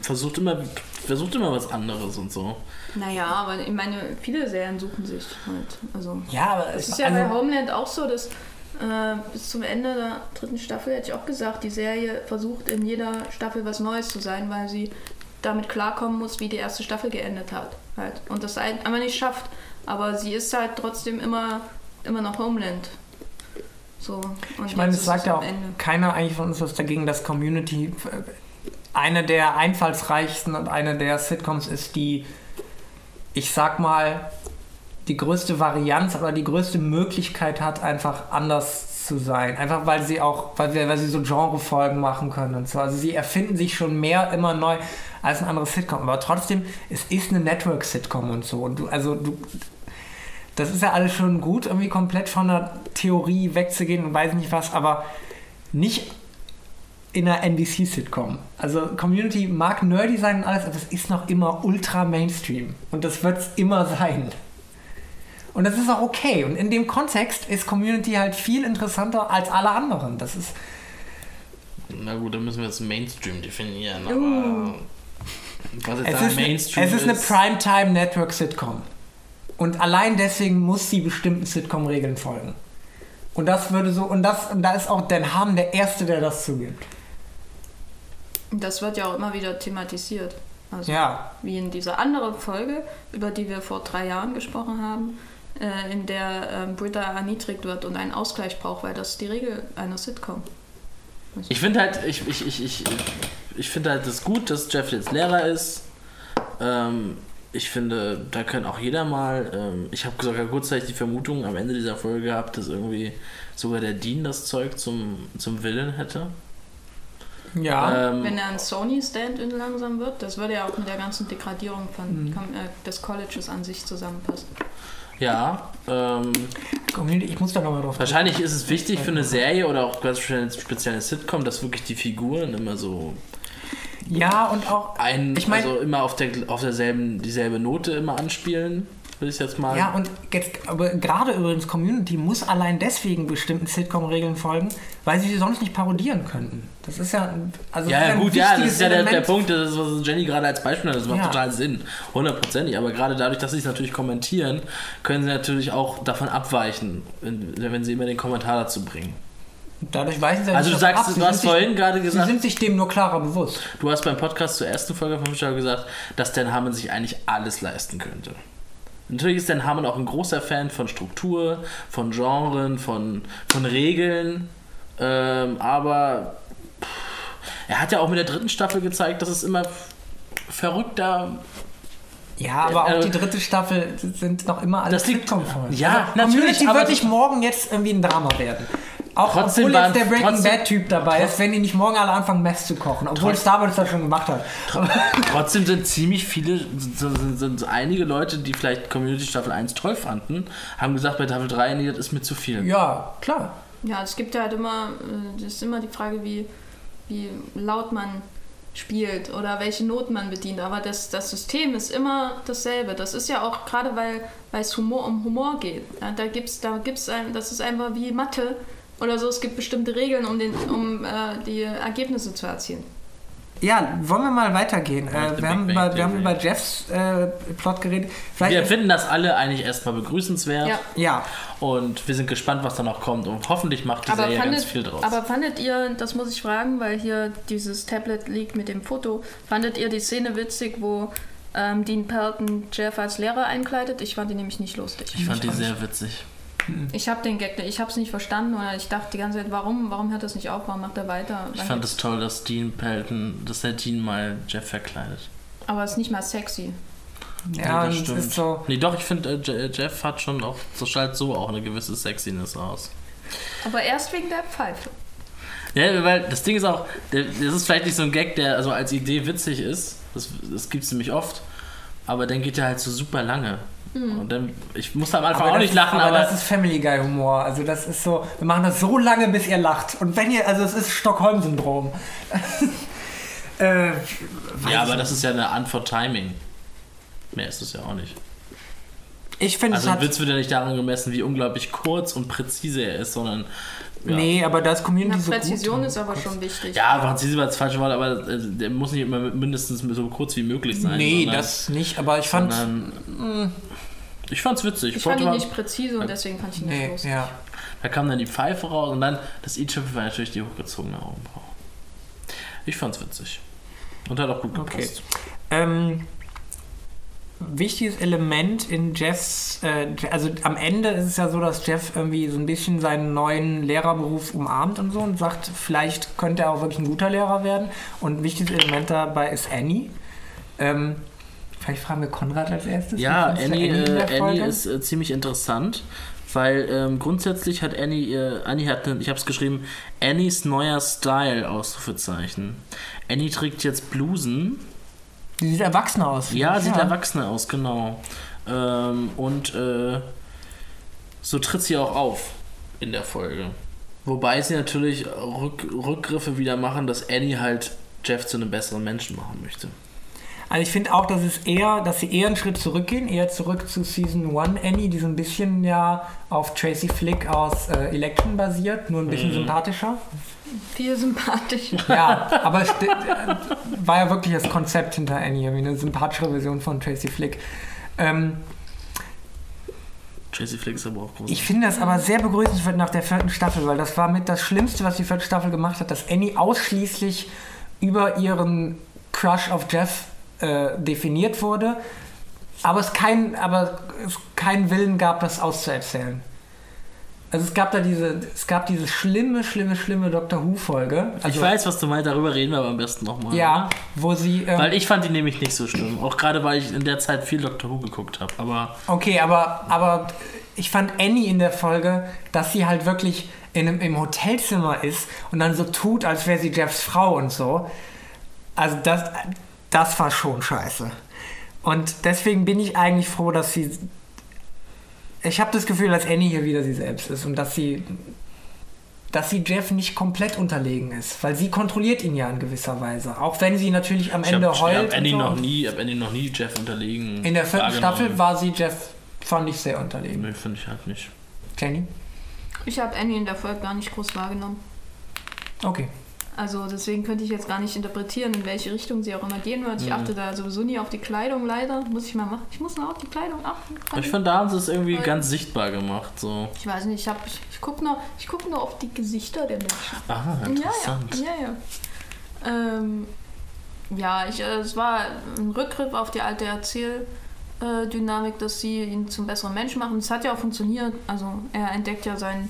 versucht immer, versucht immer was anderes und so. Naja, aber ich meine, viele Serien suchen sich halt. Also Ja, aber Es ist ja bei Homeland auch so, dass äh, bis zum Ende der dritten Staffel, hätte ich auch gesagt, die Serie versucht in jeder Staffel was Neues zu sein, weil sie damit klarkommen muss, wie die erste Staffel geendet hat. Halt. Und das ein- einfach nicht schafft. Aber sie ist halt trotzdem immer, immer noch Homeland. So. Ich meine, es sagt ja auch Ende. keiner eigentlich von uns was dagegen, dass Community äh, eine der einfallsreichsten und eine der Sitcoms ist, die, ich sag mal, die größte Varianz, aber die größte Möglichkeit hat, einfach anders zu sein. Einfach weil sie auch, weil, weil sie so Genrefolgen machen können und so. Also sie erfinden sich schon mehr immer neu als ein anderes Sitcom. Aber trotzdem, es ist eine Network-Sitcom und so. Und du, also du, das ist ja alles schon gut, irgendwie komplett von der Theorie wegzugehen und weiß nicht was, aber nicht in einer NBC-Sitcom. Also Community mag nerdy sein und alles, aber es ist noch immer ultra Mainstream. Und das wird es immer sein. Und das ist auch okay. Und in dem Kontext ist Community halt viel interessanter als alle anderen. Das ist. Na gut, dann müssen wir jetzt Mainstream definieren, aber. Uh. Was jetzt Es da ist, Mainstream es ist eine Primetime Network Sitcom. Und allein deswegen muss sie bestimmten Sitcom-Regeln folgen. Und das würde so, und das, und da ist auch Dan Harmon der Erste, der das zugibt. Das wird ja auch immer wieder thematisiert. Also Ja. wie in dieser anderen Folge, über die wir vor drei Jahren gesprochen haben, äh, in der ähm, Britta erniedrigt wird und einen Ausgleich braucht, weil das ist die Regel einer Sitcom. Ich finde halt, ich, ich, ich, ich, ich finde halt das gut, dass Jeff jetzt Lehrer ist. Ähm, ich finde, da kann auch jeder mal. Ähm, ich habe sogar kurzzeitig die Vermutung am Ende dieser Folge gehabt, dass irgendwie sogar der Dean das Zeug zum, zum Willen hätte. Ja. Ähm, Wenn er ein Sony-Stand-in langsam wird, das würde ja auch mit der ganzen Degradierung von, Mhm. äh, des Colleges an sich zusammenpassen. ja. Ähm, Community, ich muss da nochmal drauf wahrscheinlich ist es wichtig für eine Serie oder auch ganz speziell eine Sitcom, dass wirklich die Figuren immer so Ja, und auch. ein, Ich mein- also immer auf der auf derselben dieselbe Note immer anspielen, will ich jetzt mal. Ja, und jetzt, aber gerade übrigens, Community muss allein deswegen bestimmten Sitcom-Regeln folgen, weil sie sie sonst nicht parodieren könnten. Das ist ja. Also Ja, ja, gut, ja, das ist ja der, der. Punkt, das ist, was Jenny gerade als Beispiel hat, das macht Ja. total Sinn, hundertprozentig, aber gerade dadurch, dass sie es natürlich kommentieren, können sie natürlich auch davon abweichen, wenn, wenn sie immer den Kommentar dazu bringen. Dadurch weichen sie ja Also nicht du sagst, ab. Sie du hast sind sich- vorhin gerade Sie gesagt, sind sich dem nur klarer bewusst. du hast beim Podcast zur ersten Folge von Fischer gesagt, dass Dan Harmon sich eigentlich alles leisten könnte. Natürlich ist Dan Harmon auch ein großer Fan von Struktur, von Genren, von, von Regeln, ähm, aber pff, er hat ja auch mit der dritten Staffel gezeigt, dass es immer verrückter Ja, aber auch Äh, die dritte Staffel sind noch immer alle Das liegt- Sitcom-Folgen. Ja, also, natürlich, Community aber wird die- nicht morgen jetzt irgendwie ein Drama werden. Auch Trotzdem obwohl jetzt der Breaking trotzdem- Bad-Typ dabei ist, wenn die nicht morgen alle anfangen, Mess zu kochen. Obwohl Starbucks das schon gemacht hat. Trotzdem sind ziemlich viele, sind, sind, sind einige Leute, die vielleicht Community Staffel 1 toll fanden, haben gesagt, bei Staffel 3, nee, das ist mir zu viel. ja, klar. Ja, es gibt ja halt immer, äh, das ist immer die Frage, wie, wie laut man spielt oder welche Noten man bedient. Aber das, das System ist immer dasselbe. Das ist ja auch gerade, weil weil es Humor um Humor geht. Ja, da gibt's, da gibt's ein, das ist einfach wie Mathe oder so. Es gibt bestimmte Regeln, um, den, um äh, die Ergebnisse zu erzielen. Ja, wollen wir mal weitergehen. Äh, wir, haben über, Bang wir haben über Jeffs äh, Plot geredet. Vielleicht Wir finden das alle eigentlich erstmal begrüßenswert Ja. ja, und wir sind gespannt, was da noch kommt und hoffentlich macht die Aber Serie fandet, ganz viel draus. aber fandet ihr, das muss ich fragen, weil hier dieses Tablet liegt mit dem Foto, fandet ihr die Szene witzig, wo ähm, Dean Pelton Jeff als Lehrer einkleidet? Ich fand die nämlich nicht lustig. ich fand die sehr witzig. Ich habe den Gag, ich habe es nicht verstanden oder ich dachte die ganze Zeit, warum, warum hört das nicht auf, warum macht er weiter? Ich fand es toll, dass Dean Pelton, dass der Dean mal Jeff verkleidet. Aber es ist nicht mal sexy. ja, das und es stimmt. ist so. Nee, doch, ich finde, äh, Je- Jeff hat schon auch, so strahlt so auch eine gewisse Sexiness aus. Aber erst wegen der Pfeife. Ja, weil das Ding ist auch, der, das ist vielleicht nicht so ein Gag, der also als Idee witzig ist. Das, das gibt es nämlich oft. Aber dann geht der halt so super lange. Und dann, ich musste am Anfang Aber auch das nicht ist- lachen, aber, das ist Family Guy Humor. Also das ist so, wir machen das so lange, bis ihr lacht. Und wenn ihr, also es ist Stockholm-Syndrom. äh, ja, aber das ist ja eine Antwort Timing. Mehr ist es ja auch nicht. Ich finde, Also es hat. Witz wird ja nicht daran gemessen, wie unglaublich kurz und präzise er ist, sondern ja. Nee, aber da ist Community Na, so Präzision gut. ist aber schon wichtig. Ja, präzise war das falsche Wort, aber äh, der muss nicht immer mindestens so kurz wie möglich sein. Nee, sondern, das nicht, aber ich fand. sondern, ich fand's witzig. Ich fand ihn nicht präzise und deswegen fand ich ihn nicht Nee, lustig. ja. Da kam dann die Pfeife raus und dann das i-Tüpfel war natürlich die hochgezogene Augenbraue. Ich fand's witzig. Und hat auch gut Okay. gepasst. Ähm, wichtiges Element in Jeffs, äh, also am Ende ist es ja so, dass Jeff irgendwie so ein bisschen seinen neuen Lehrerberuf umarmt und so und sagt, vielleicht könnte er auch wirklich ein guter Lehrer werden. Und ein wichtiges Element dabei ist Annie. Ähm, vielleicht fragen wir Konrad als erstes. Ja, Annie, der äh, Annie ist äh, ziemlich interessant, weil ähm, grundsätzlich hat Annie, äh, Annie hat, ne- ich habe es geschrieben, Annies neuer Style, Ausrufezeichen. Annie trägt jetzt Blusen. Die sieht erwachsener aus. Ja, ich, sieht erwachsener aus, genau. Ähm, und äh, so tritt sie auch auf in der Folge. Wobei sie natürlich Rück, Rückgriffe wieder machen, dass Annie halt Jeff zu einem besseren Menschen machen möchte. Also ich finde auch, dass es eher, dass sie eher einen Schritt zurückgehen, eher zurück zu Season 1 Annie, die so ein bisschen ja auf Tracy Flick aus äh, Election basiert, nur ein bisschen Mhm. sympathischer. Viel sympathisch. Ja, aber es äh, war ja wirklich das Konzept hinter Annie, irgendwie eine sympathischere Version von Tracy Flick. Ähm, Tracy Flick ist aber auch groß. ich finde das aber sehr begrüßenswert nach der vierten Staffel, weil das war mit das Schlimmste, was die vierte Staffel gemacht hat, dass Annie ausschließlich über ihren Crush auf Jeff äh, definiert wurde, aber es kein, aber es keinen Willen gab, das auszuerzählen. Also es gab da diese, es gab diese schlimme, schlimme, schlimme Doctor Who Folge. Also, ich weiß, was du meinst, darüber reden wir aber am besten nochmal. Ja, wo sie. ähm, Weil ich fand die nämlich nicht so schlimm. Auch gerade, weil ich in der Zeit viel Doctor Who geguckt habe. Aber Okay, aber, aber ich fand Annie in der Folge, dass sie halt wirklich in einem, im Hotelzimmer ist und dann so tut, als wäre sie Jeffs Frau und so. Also das, das war schon scheiße. Und deswegen bin ich eigentlich froh, dass sie... Ich habe das Gefühl, dass Annie hier wieder sie selbst ist und dass sie... Dass sie Jeff nicht komplett unterlegen ist, weil sie kontrolliert ihn ja in gewisser Weise. Auch wenn sie natürlich am ich Ende habe heult. hab und Annie, so. noch nie, hab Annie noch nie Jeff unterlegen. In der vierten. Staffel war sie Jeff, fand ich sehr unterlegen. Nee, finde ich halt nicht. Jenny? Ich habe Annie in der Folge gar nicht groß wahrgenommen. Okay. Also deswegen könnte ich jetzt gar nicht interpretieren, in welche Richtung sie auch immer gehen wird. Ich Mhm. achte da sowieso nie auf die Kleidung, leider. Muss ich mal machen. Ich muss mal auf die Kleidung achten. Aber ich finde, da haben sie es irgendwie ganz sichtbar gemacht. So. Ich weiß nicht, ich, hab- ich, ich gucke nur, ich guck nur auf die Gesichter der Menschen. Aha, interessant. Ja, ja. ja, ja. Ähm, ja ich, äh, es war ein Rückgriff auf die alte Erzähldynamik, dass sie ihn zum besseren Menschen machen. Es hat ja auch funktioniert. Also er entdeckt ja seinen,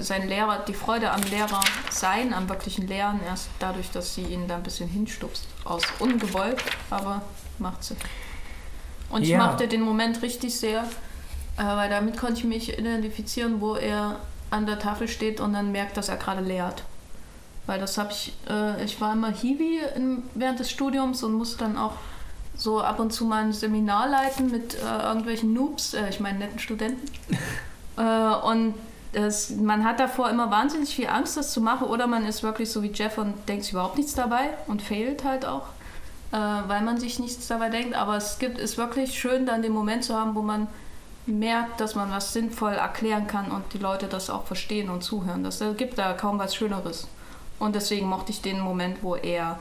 seinen Lehrer, die Freude am Lehrer sein, am wirklichen Lehren, erst dadurch, dass sie ihn da ein bisschen hinstupst. Aus ungewollt, aber macht sie. Und ich Ja. mochte den Moment richtig sehr, äh, weil damit konnte ich mich identifizieren, wo er an der Tafel steht und dann merkt, dass er gerade lehrt. Weil das habe ich, äh, ich war immer Hiwi in, während des Studiums und musste dann auch so ab und zu mal ein Seminar leiten mit äh, irgendwelchen Noobs, äh, ich meine netten Studenten. und es, man hat davor immer wahnsinnig viel Angst, das zu machen, oder man ist wirklich so wie Jeff und denkt sich überhaupt nichts dabei und fehlt halt auch, äh, weil man sich nichts dabei denkt. Aber es gibt, ist wirklich schön, dann den Moment zu haben, wo man merkt, dass man was sinnvoll erklären kann und die Leute das auch verstehen und zuhören. Das äh, gibt da kaum was Schöneres. Und deswegen mochte ich den Moment, wo er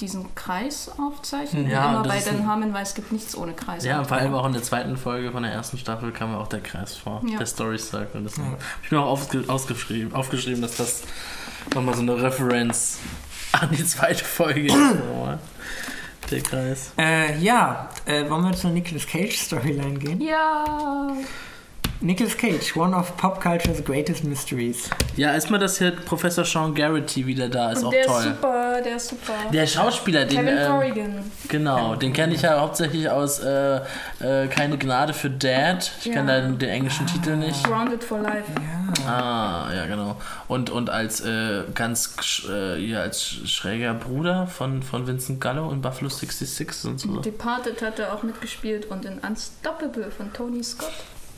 diesen Kreis aufzeichnet. Ja, immer bei den Harmen, weil es gibt nichts ohne Kreis. Ja, vor allem auch in der zweiten Folge von der ersten Staffel kam ja auch der Kreis vor, Ja. der Story Circle. Das Ja. hab ich mir auch aufge ausgeschrieben, aufgeschrieben, dass das nochmal so eine Referenz an die zweite Folge ist. Der Kreis. Äh, ja, äh, wollen wir zur Nicolas Cage Storyline gehen? Ja. Nicolas Cage, one of pop culture's greatest mysteries. Ja, erstmal, dass hier Professor Sean Garrity wieder da ist, Und auch der toll. ist super, der ist super. Der Schauspieler, den. Kevin ähm, Corrigan. Genau, den kenne ich ja hauptsächlich aus äh, äh, Keine Gnade für Dad. Ich Ja. kenne da den, den englischen Titel nicht. Grounded for Life. Ja. Ah, ja, genau. Und, und als äh, ganz sch- äh, ja, als sch- schräger Bruder von, von Vincent Gallo in Buffalo 66 und so. Departed hat er auch mitgespielt und in Unstoppable von Tony Scott.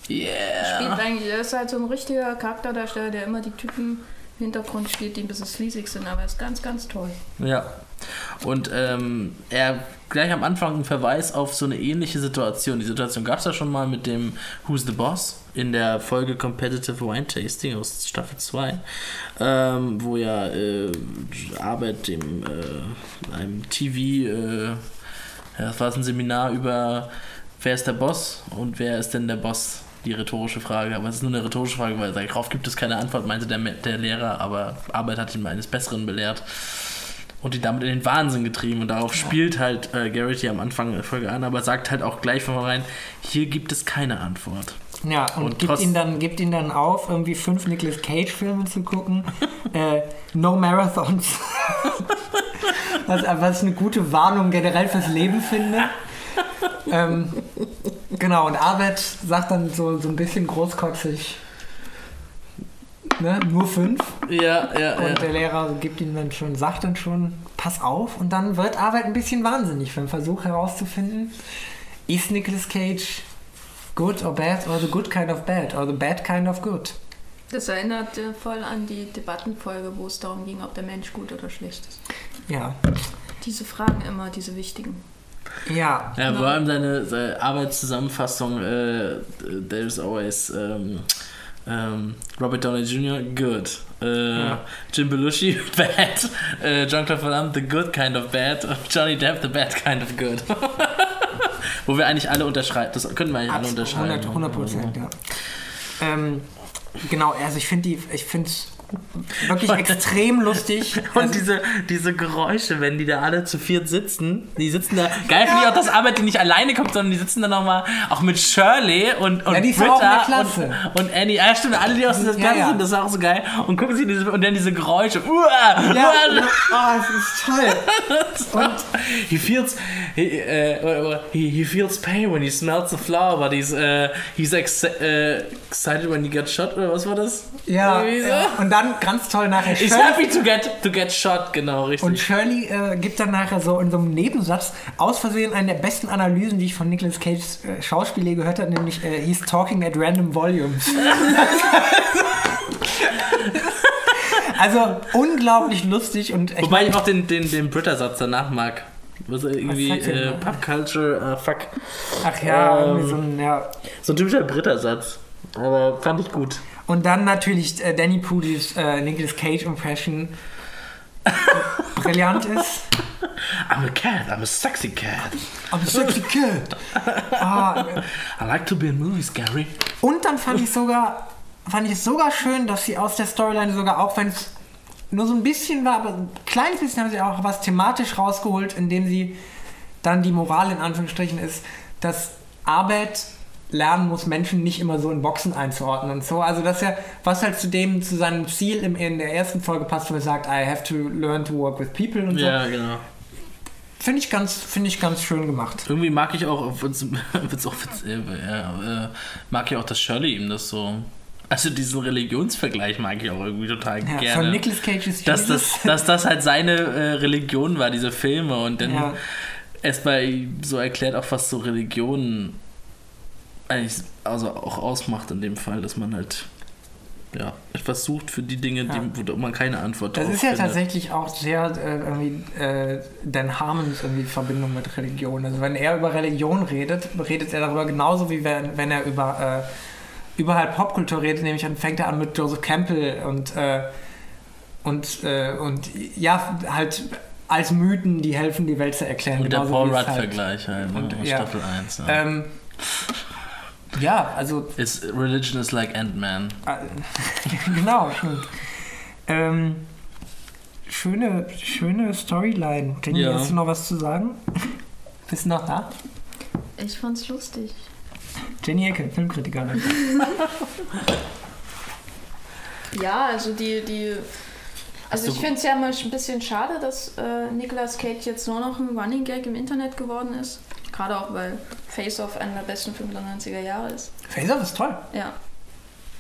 Spielt Yeah. eigentlich, er ist halt so ein richtiger Charakterdarsteller, der immer die Typen im Hintergrund spielt, die ein bisschen sleazig sind, aber er ist ganz, ganz toll. Ja. Und ähm, er gleich am Anfang ein Verweis auf so eine ähnliche Situation. Die Situation gab es ja schon mal mit dem Who's the Boss in der Folge Competitive Wine Tasting aus Staffel 2, ähm, wo ja äh, Arbeit dem äh, einem TV, äh, ja, das war ein Seminar über wer ist der Boss und wer ist denn der Boss? Die rhetorische Frage, aber es ist nur eine rhetorische Frage, weil darauf gibt es keine Antwort, meinte der, der Lehrer, aber Arbeit hat ihn eines Besseren belehrt und ihn damit in den Wahnsinn getrieben. Und darauf spielt halt äh, Garrity am Anfang der Folge an, aber sagt halt auch gleich von vornherein, hier gibt es keine Antwort. Ja, und, Und gibt, ihn dann, gibt ihn dann auf, irgendwie fünf Nicolas Cage-Filme zu gucken. äh, no Marathons. was, was ich eine gute Warnung generell fürs Leben finde. Ähm, genau, und Arbeit sagt dann so, so ein bisschen großkotzig, ne, nur fünf. Ja, ja, Und der Lehrer gibt ihm dann schon, sagt dann schon, pass auf. Und dann wird Arbeit ein bisschen wahnsinnig beim Versuch herauszufinden, ist Nicolas Cage good or bad or the good kind of bad or the bad kind of good. Das erinnert äh, voll an die Debattenfolge, wo es darum ging, ob der Mensch gut oder schlecht ist. Ja. Diese Fragen immer, diese wichtigen. Ja. Ja, Genau. vor allem seine, seine Arbeitszusammenfassung, äh, there's always ähm, ähm, Robert Downey Jr., good. Äh, Ja. Jim Belushi, bad. Äh, Jean-Claude Van Damme, the good kind of bad. Johnny Depp, the bad kind of good. Wo wir eigentlich alle unterschreiben, das können wir eigentlich alle Absolut, unterschreiben. 100 Prozent, ja. Ähm, genau, also ich finde die, ich finde es wirklich extrem lustig. Und Also, diese, diese Geräusche, wenn die da alle zu viert sitzen, die sitzen da. Geil finde ich auch, dass Arbeit die nicht alleine kommt, sondern die sitzen da nochmal auch mit Shirley und, und Ja, Britta und, und Annie. Ja, stimmt, alle, die aus dieser Klasse ja. sind, das ist auch so geil. Und gucken sie diese, und dann diese Geräusche. Uah, ja, uah. oh, es ist toll. Und He feels he, uh, he, he feels pain when he smells the flower, but he's uh, he's ex uh, excited when he gets shot oder was war das? ja, so? ja, und dann ganz toll nachher Shirley, happy to get to get shot, genau richtig. und Shirley äh, gibt dann nachher so in so einem Nebensatz aus Versehen eine der besten Analysen, die ich von Nicolas Cage's äh, Schauspiel je gehört habe, nämlich äh, he's talking at random volumes. also unglaublich lustig und ich Wobei ich auch den, den, den Britta-Satz danach mag. Was irgendwie der äh? Pop Culture, äh, fuck. ach ja, ähm, irgendwie so ein, ja. So ein typischer Britta-Satz. Aber fand ich gut. Und dann natürlich äh, Danny Pudis äh, Nicolas Cage Impression brillant ist. I'm a cat, I'm a sexy cat. I'm a sexy kid. Ah, I like to be in movies, Gary. und dann fand ich sogar, fand ich es sogar schön, dass sie aus der Storyline sogar, auch wenn es nur so ein bisschen war, aber ein kleines bisschen haben sie auch was thematisch rausgeholt, indem sie dann die Moral in Anführungsstrichen ist, dass Arbeit lernen muss, Menschen nicht immer so in Boxen einzuordnen und so. Also dass er, was halt zu dem, zu seinem Ziel im, in der ersten Folge passt, wo er sagt, I have to learn to work with people und so. Ja, genau. Finde ich ganz, finde ich ganz schön gemacht. Irgendwie mag ich auch, wird's, wird's auch wird's, äh, ja, äh, mag ich auch, dass Shirley ihm das so. Also diesen Religionsvergleich mag ich auch irgendwie total Ja, gerne. Von Nicolas Cage's dass, das, dass das halt seine äh, Religion war, diese Filme. Und dann Ja. erst mal so erklärt auch, was so Religion eigentlich also auch ausmacht in dem Fall, dass man halt ja, etwas sucht für die Dinge, Ja. die, wo man keine Antwort Das drauf ist ja findet. tatsächlich auch sehr äh, irgendwie äh, Dan Harmons irgendwie in Verbindung mit Religion. Also wenn er über Religion redet, redet er darüber genauso wie wenn, wenn er über äh, über halt Popkultur redet, nämlich dann fängt er an mit Joseph Campbell und äh, und äh, und ja halt als Mythen, die helfen, die Welt zu erklären. Und der Paul Rudd-Vergleich halt, ne, und- aus ja. Staffel 1. Ja. Ähm, ja, also It's, religion is like Ant-Man. Äh, genau. schön. Ähm, schöne, schöne Storyline. Jenny, Ja. hast du noch was zu sagen? Bist du noch da? Ich fand's lustig. Jenny Ecke, Filmkritikerin. Ja, also die, die. Also ich finde es ja mal ein bisschen schade, dass äh, Nicolas Cage jetzt nur noch ein Running Gag im Internet geworden ist. Gerade auch, weil Face Off einer der besten Filme der 90er Jahre ist. Face Off ist toll. Ja.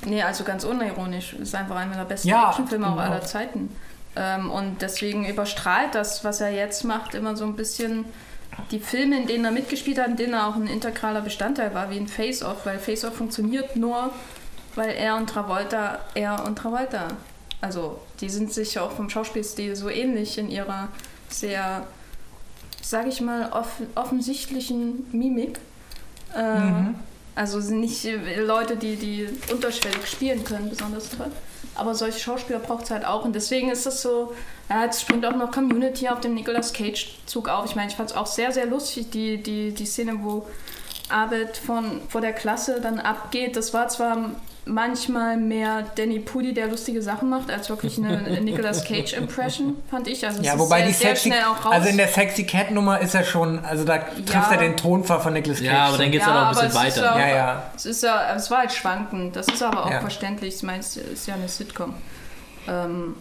Nee, also ganz unironisch. Ist einfach einer der besten Ja, Actionfilme auch genau. aller Zeiten. Ähm, und deswegen überstrahlt das, was er jetzt macht, immer so ein bisschen die Filme, in denen er mitgespielt hat, in denen er auch ein integraler Bestandteil war, wie in Face Off, weil Face Off funktioniert nur, weil er und Travolta, er und Travolta. Also, die sind sich auch vom Schauspielstil so ähnlich in ihrer sehr, sag ich mal, off offensichtlichen Mimik. Äh, Mhm. Also sind nicht äh, Leute, die, die unterschwellig spielen können, besonders toll. Aber solche Schauspieler braucht es halt auch. Und deswegen ist das so, ja, jetzt springt auch noch Community auf dem Nicolas Cage-Zug auf. Ich meine, ich fand es auch sehr, sehr lustig, die, die, die Szene, wo Arbeit von, vor der Klasse dann abgeht. Das war zwar manchmal mehr Danny Pudi, der lustige Sachen macht, als wirklich eine Nicolas Cage-Impression, fand ich. Also es Ja, wobei sehr, die sehr sexy, schnell auch raus. also in der Sexy Cat Nummer ist er schon, also da trifft er den Tonfall von Nicolas Cage. Ja, aber dann geht's Ja, halt auch ein aber bisschen es ist weiter. auch- ja, ja. Es ist ja, es war halt schwankend. Das ist aber auch Ja. verständlich. Ich meine, es ist ja eine Sitcom. Ähm,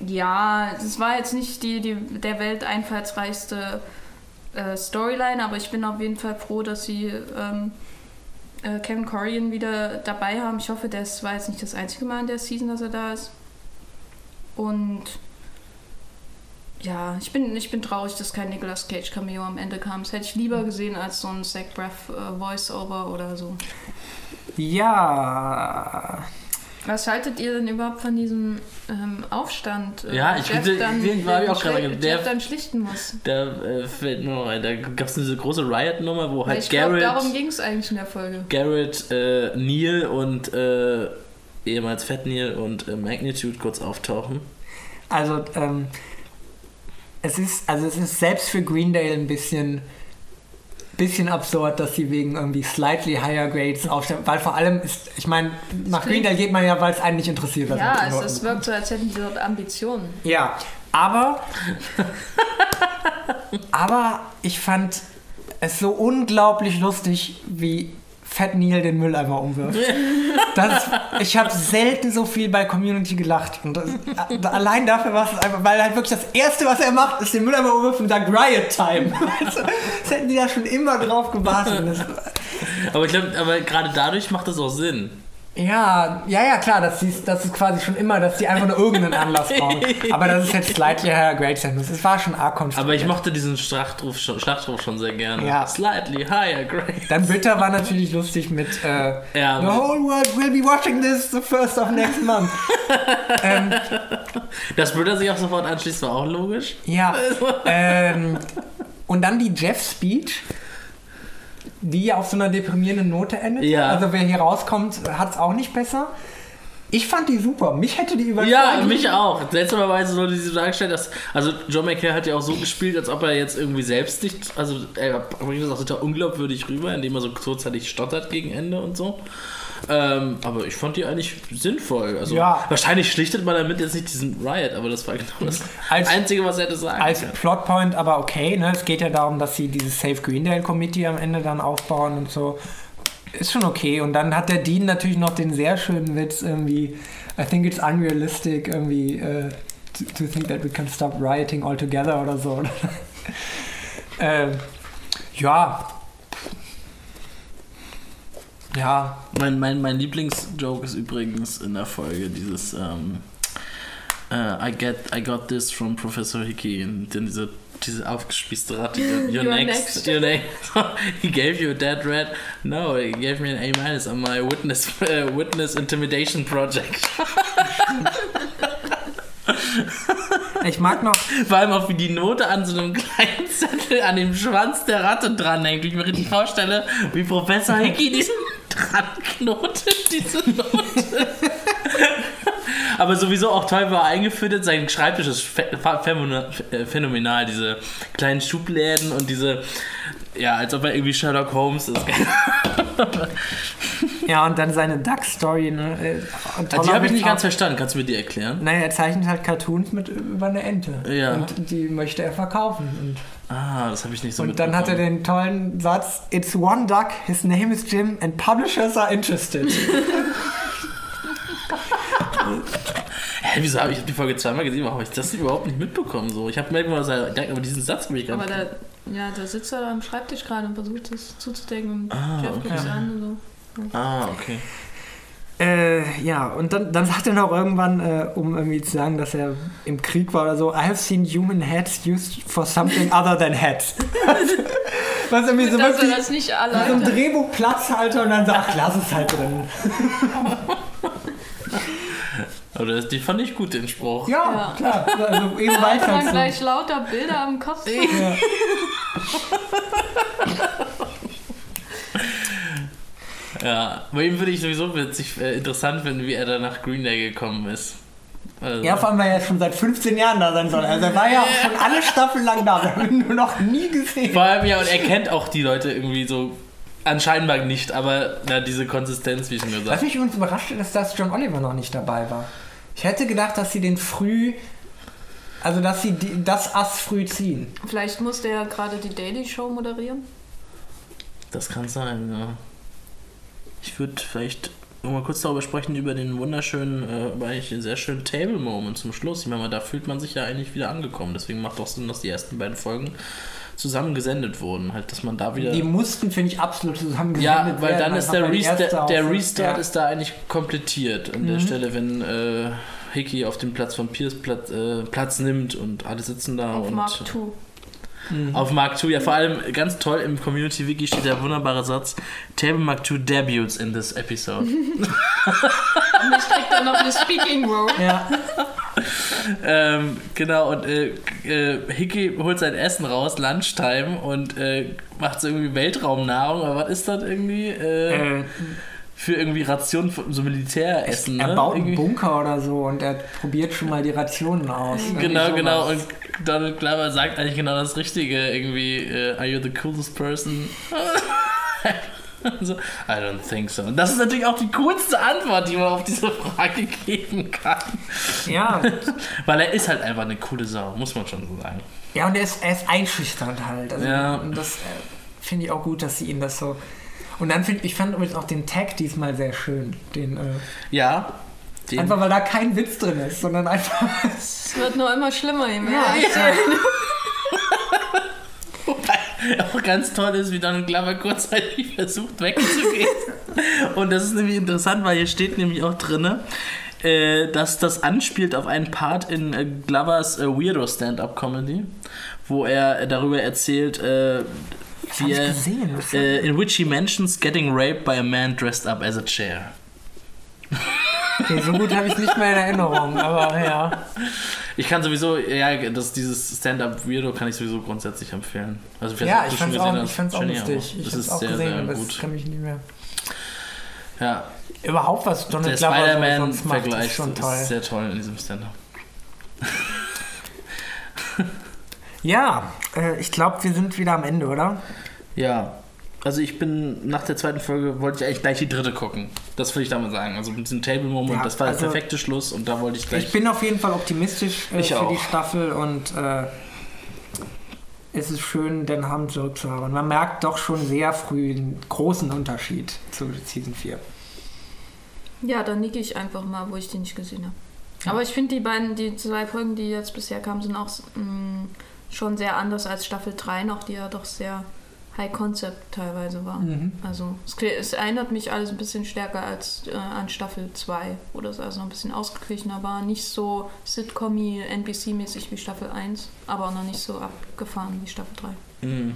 ja, es war jetzt nicht die, die der welteinfallsreichste äh, Storyline, aber ich bin auf jeden Fall froh, dass sie ähm, äh, Kevin Corrigan wieder dabei haben. Ich hoffe, das war jetzt nicht das einzige Mal in der Season, dass er da ist. Und ja, ich bin, ich bin traurig, dass kein Nicolas Cage Cameo am Ende kam. Das hätte ich lieber gesehen als so ein Zach Braff äh, Voice-Over oder so. Ja. Was haltet ihr denn überhaupt von diesem ähm, Aufstand? äh, Ja, ich Jeff finde- dann, den war ich auch gerade gedacht. Der- dann schlichten muss. Da äh, ein, da gab es diese große Riot-Nummer, wo halt ich Garrett, darum ging es eigentlich in der Folge. Garrett äh, Neil und äh, ehemals Fat Neil und äh, Magnitude kurz auftauchen. Also, ähm, es ist, also es ist selbst für Greendale ein bisschen, bisschen absurd, dass sie wegen irgendwie slightly higher grades aufstellen, weil vor allem ist, ich meine, nach Greendale geht man ja, weil es einen nicht interessiert. Ja, es, Leuten es wirkt so, als hätten die dort Ambitionen. Ja, aber aber ich fand es so unglaublich lustig, wie Fat Neil den Müll einfach umwirft. Das, ich habe selten so viel bei Community gelacht. Und das, a- allein dafür war es einfach, weil halt wirklich das Erste, was er macht, ist den Müll einfach umwerfen und sagt Riot Time. Also, das hätten die da schon immer drauf gewartet. Das, Aber ich glaube, aber gerade dadurch macht das auch Sinn. Ja, ja, ja, klar, das ist, das ist quasi schon immer, dass die einfach nur irgendeinen Anlass brauchen. Aber das ist jetzt slightly higher grade Sentence. Es war schon arg konstruiert. Aber ich mochte diesen Schlachtruf schon, Schlachtruf schon sehr gerne. Ja. Slightly higher grade. Dann Bitter war natürlich lustig mit äh, Ja, The whole world will be watching this the first of next month. ähm, dass Britta sich auch sofort anschließt, war auch logisch. ja. Ähm, und dann die Jeff-Speech, die auf so einer deprimierenden Note endet. Ja. Also wer hier rauskommt, hat es auch nicht besser. Ich fand die super. Mich hätte die überzeugt. Ja, mich auch. Seltsamerweise wurde sie so dargestellt, dass. Also, John McCare hat ja auch so gespielt, als ob er jetzt irgendwie selbst nicht. Also, er bringt das auch total unglaubwürdig rüber, indem er so kurzzeitig stottert gegen Ende und so. Ähm, aber ich fand die eigentlich sinnvoll. Also, Ja. wahrscheinlich schlichtet man damit jetzt nicht diesen Riot, aber das war genau das Als- Einzige, was er hätte sagen Als können. Plotpoint aber okay, ne? Es geht ja darum, dass sie dieses Safe Greendale Committee am Ende dann aufbauen und so. Ist schon okay. Und dann hat der Dean natürlich noch den sehr schönen Witz irgendwie, I think it's unrealistic irgendwie uh, to, to think that we can stop rioting altogether oder so. ähm, ja. Ja, Mein, mein, mein Lieblingsjoke ist übrigens in der Folge dieses ähm, äh, I, get, I got this from Professor Hickey und dann diese, diese aufgespießte Ratte. You're, you're next. next. You're next. he gave you a dead rat. No, he gave me an A minus on my witness äh, witness intimidation project. ich mag noch, Vor allem auch wie die Note an so einem kleinen Zettel an dem Schwanz der Ratte dranhängt. Wie ich mir richtig vorstelle, wie Professor Hickey diesen dran knotet, diese Note. Aber sowieso auch toll, er eingeführt. Sein Schreibtisch ist äh, phänomenal. Diese kleinen Schubläden und diese, ja, als ob er irgendwie Sherlock Holmes ist. ja, und dann seine Duck-Story, ne? äh, und Die habe ich nicht ganz verstanden. Kannst du mir die erklären? Naja, er zeichnet halt Cartoons mit über eine Ente. Ja. Und die möchte er verkaufen. Und Ah, das habe ich nicht so Und dann hat er den tollen Satz: It's one duck, his name is Jim, and publishers are interested. Hä, wieso habe ich hab die Folge zweimal gesehen? Warum habe ich das überhaupt nicht mitbekommen? So, ich habe merkwürdig was er denkt, aber diesen Satz habe ich gar Aber nicht. da, ja, da sitzt er da am Schreibtisch gerade und versucht es zuzudecken und Ah, Jeff guckt es okay. an und so. Ah, okay. äh, ja, und dann, dann sagt er noch irgendwann, äh, um irgendwie zu sagen, dass er im Krieg war oder so: I have seen human heads used for something other than heads. Was irgendwie so Dass wirklich das nicht wie so ein alleine. Drehbuch Platzhalter und dann sagt: Ach, lass es halt drin. Aber das, die fand ich gut, den Spruch. Ja, Ja. klar. Also eben Da weiter. man gleich lauter Bilder am Kopf. Ja. Ja, bei ihm würde ich sowieso witzig, äh, interessant finden, wie er da nach Green Day gekommen ist. Also, Ja, vor allem, weil er schon seit 15 Jahren da sein soll. Also er war ja auch schon alle Staffeln lang da. Wir haben ihn nur noch nie gesehen. vor allem, ja, und er kennt auch die Leute irgendwie so anscheinend nicht, aber na, diese Konsistenz, wie schon Was gesagt. mich übrigens überrascht ist, dass John Oliver noch nicht dabei war. Ich hätte gedacht, dass sie den früh, also dass sie die, das Ass früh ziehen. Vielleicht musste er gerade die Daily Show moderieren. Das kann sein, ja. Ich würde vielleicht noch mal kurz darüber sprechen, über den wunderschönen, äh, aber eigentlich einen sehr schönen Table-Moment zum Schluss. Ich meine, da fühlt man sich ja eigentlich wieder angekommen. Deswegen macht auch Sinn, dass die ersten beiden Folgen zusammen gesendet wurden. Halt, dass man da wieder. Die mussten, finde ich, absolut zusammen Ja, gesendet weil werden, dann ist der, weil erste der Restart ja. ist da eigentlich komplettiert. An der Mhm. Stelle, wenn äh, Hickey auf dem Platz von Pierce Platz, äh, Platz nimmt und alle sitzen da Auf und Mark II. Auf Mark II, ja, vor allem ganz toll im Community Wiki steht der wunderbare Satz: Table Mark II debuts in this episode. Und ich krieg dann noch eine Speaking Role. Ja. ähm, genau, und äh, äh, Hickey holt sein Essen raus, Lunchtime, und äh, macht so irgendwie Weltraumnahrung, aber was ist das irgendwie? Äh, Äh, für irgendwie Rationen, für so Militäressen, er ne? baut einen Irgendwie- Bunker oder so und er probiert schon mal die Rationen aus. Irgendwie Genau, sowas. genau. Und Donald Glover sagt eigentlich genau das Richtige. Irgendwie, äh, are you the coolest person? so, I don't think so. Und das ist natürlich auch die coolste Antwort, die man auf diese Frage geben kann. Ja, Weil er ist halt einfach eine coole Sau, muss man schon so sagen. ja und er ist, er ist einschüchternd halt. Also, Ja. Und das äh, finde ich auch gut, dass sie ihn das so. Und dann finde ich fand übrigens auch den Tag diesmal sehr schön. Den, äh, Ja. Den, einfach weil da kein Witz drin ist, sondern einfach. Es wird nur immer schlimmer, je mehr. Ja, Wobei auch ganz toll ist, wie Donald Glover kurzzeitig versucht wegzugehen. Und das ist nämlich interessant, weil hier steht nämlich auch drin, äh, dass das anspielt auf einen Part in äh, Glovers äh, Weirdo Stand-Up Comedy, wo er darüber erzählt, äh, er. Das ist- äh, in which he mentions getting raped by a man dressed up as a chair. Okay, so gut habe ich nicht mehr in Erinnerung, aber ja. Ich kann sowieso, ja, das, dieses Stand-Up Weirdo kann ich sowieso grundsätzlich empfehlen. Also, Ja, ich fand's gesehen auch, hast. ich fand's auch lustig. Ich das habe es auch sehr, gesehen, sehr aber das gut. kann mich nicht mehr. Ja, Überhaupt, was Donald der Glover so sonst macht, Spider-Man-Vergleich ist schon ist toll. sehr toll in diesem Stand-Up. Ja, äh, ich glaube, wir sind wieder am Ende, oder? Ja, also ich bin nach der zweiten Folge wollte ich eigentlich gleich die dritte gucken. Das will ich damit sagen. Also mit diesem Table-Moment, Ja, das war der also- perfekte Schluss und da wollte ich gleich. Ich bin auf jeden Fall optimistisch äh, Ich für auch. die Staffel und äh, es ist schön, den Hamm zurückzuhaben. Man merkt doch schon sehr früh einen großen Unterschied zu Season 4. Ja, dann nicke ich einfach mal, wo ich die nicht gesehen habe. Aber ich finde, die beiden, die zwei Folgen, die jetzt bisher kamen, sind auch mh, schon sehr anders als Staffel 3 noch, die ja doch sehr High Concept teilweise war. Mhm. Also es, es erinnert mich alles ein bisschen stärker als äh, an Staffel 2, wo das also noch ein bisschen ausgeglichener war. Nicht so Sitcom-y, NBC-mäßig wie Staffel 1, aber auch noch nicht so abgefahren wie Staffel 3. Mhm.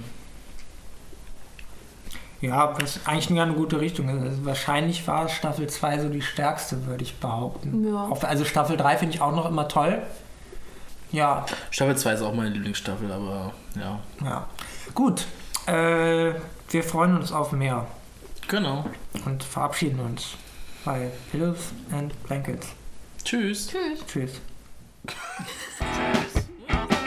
Ja, das ist eigentlich eine gute Richtung. Also wahrscheinlich war Staffel 2 so die stärkste, würde ich behaupten. Ja. Also Staffel 3 finde ich auch noch immer toll. Ja, Staffel 2 ist auch meine Lieblingsstaffel, aber ja. ja. Gut. Äh, wir freuen uns auf mehr Genau. und verabschieden uns bei Pillows and Blankets. Tschüss. Tschüss. Tschüss. Tschüss.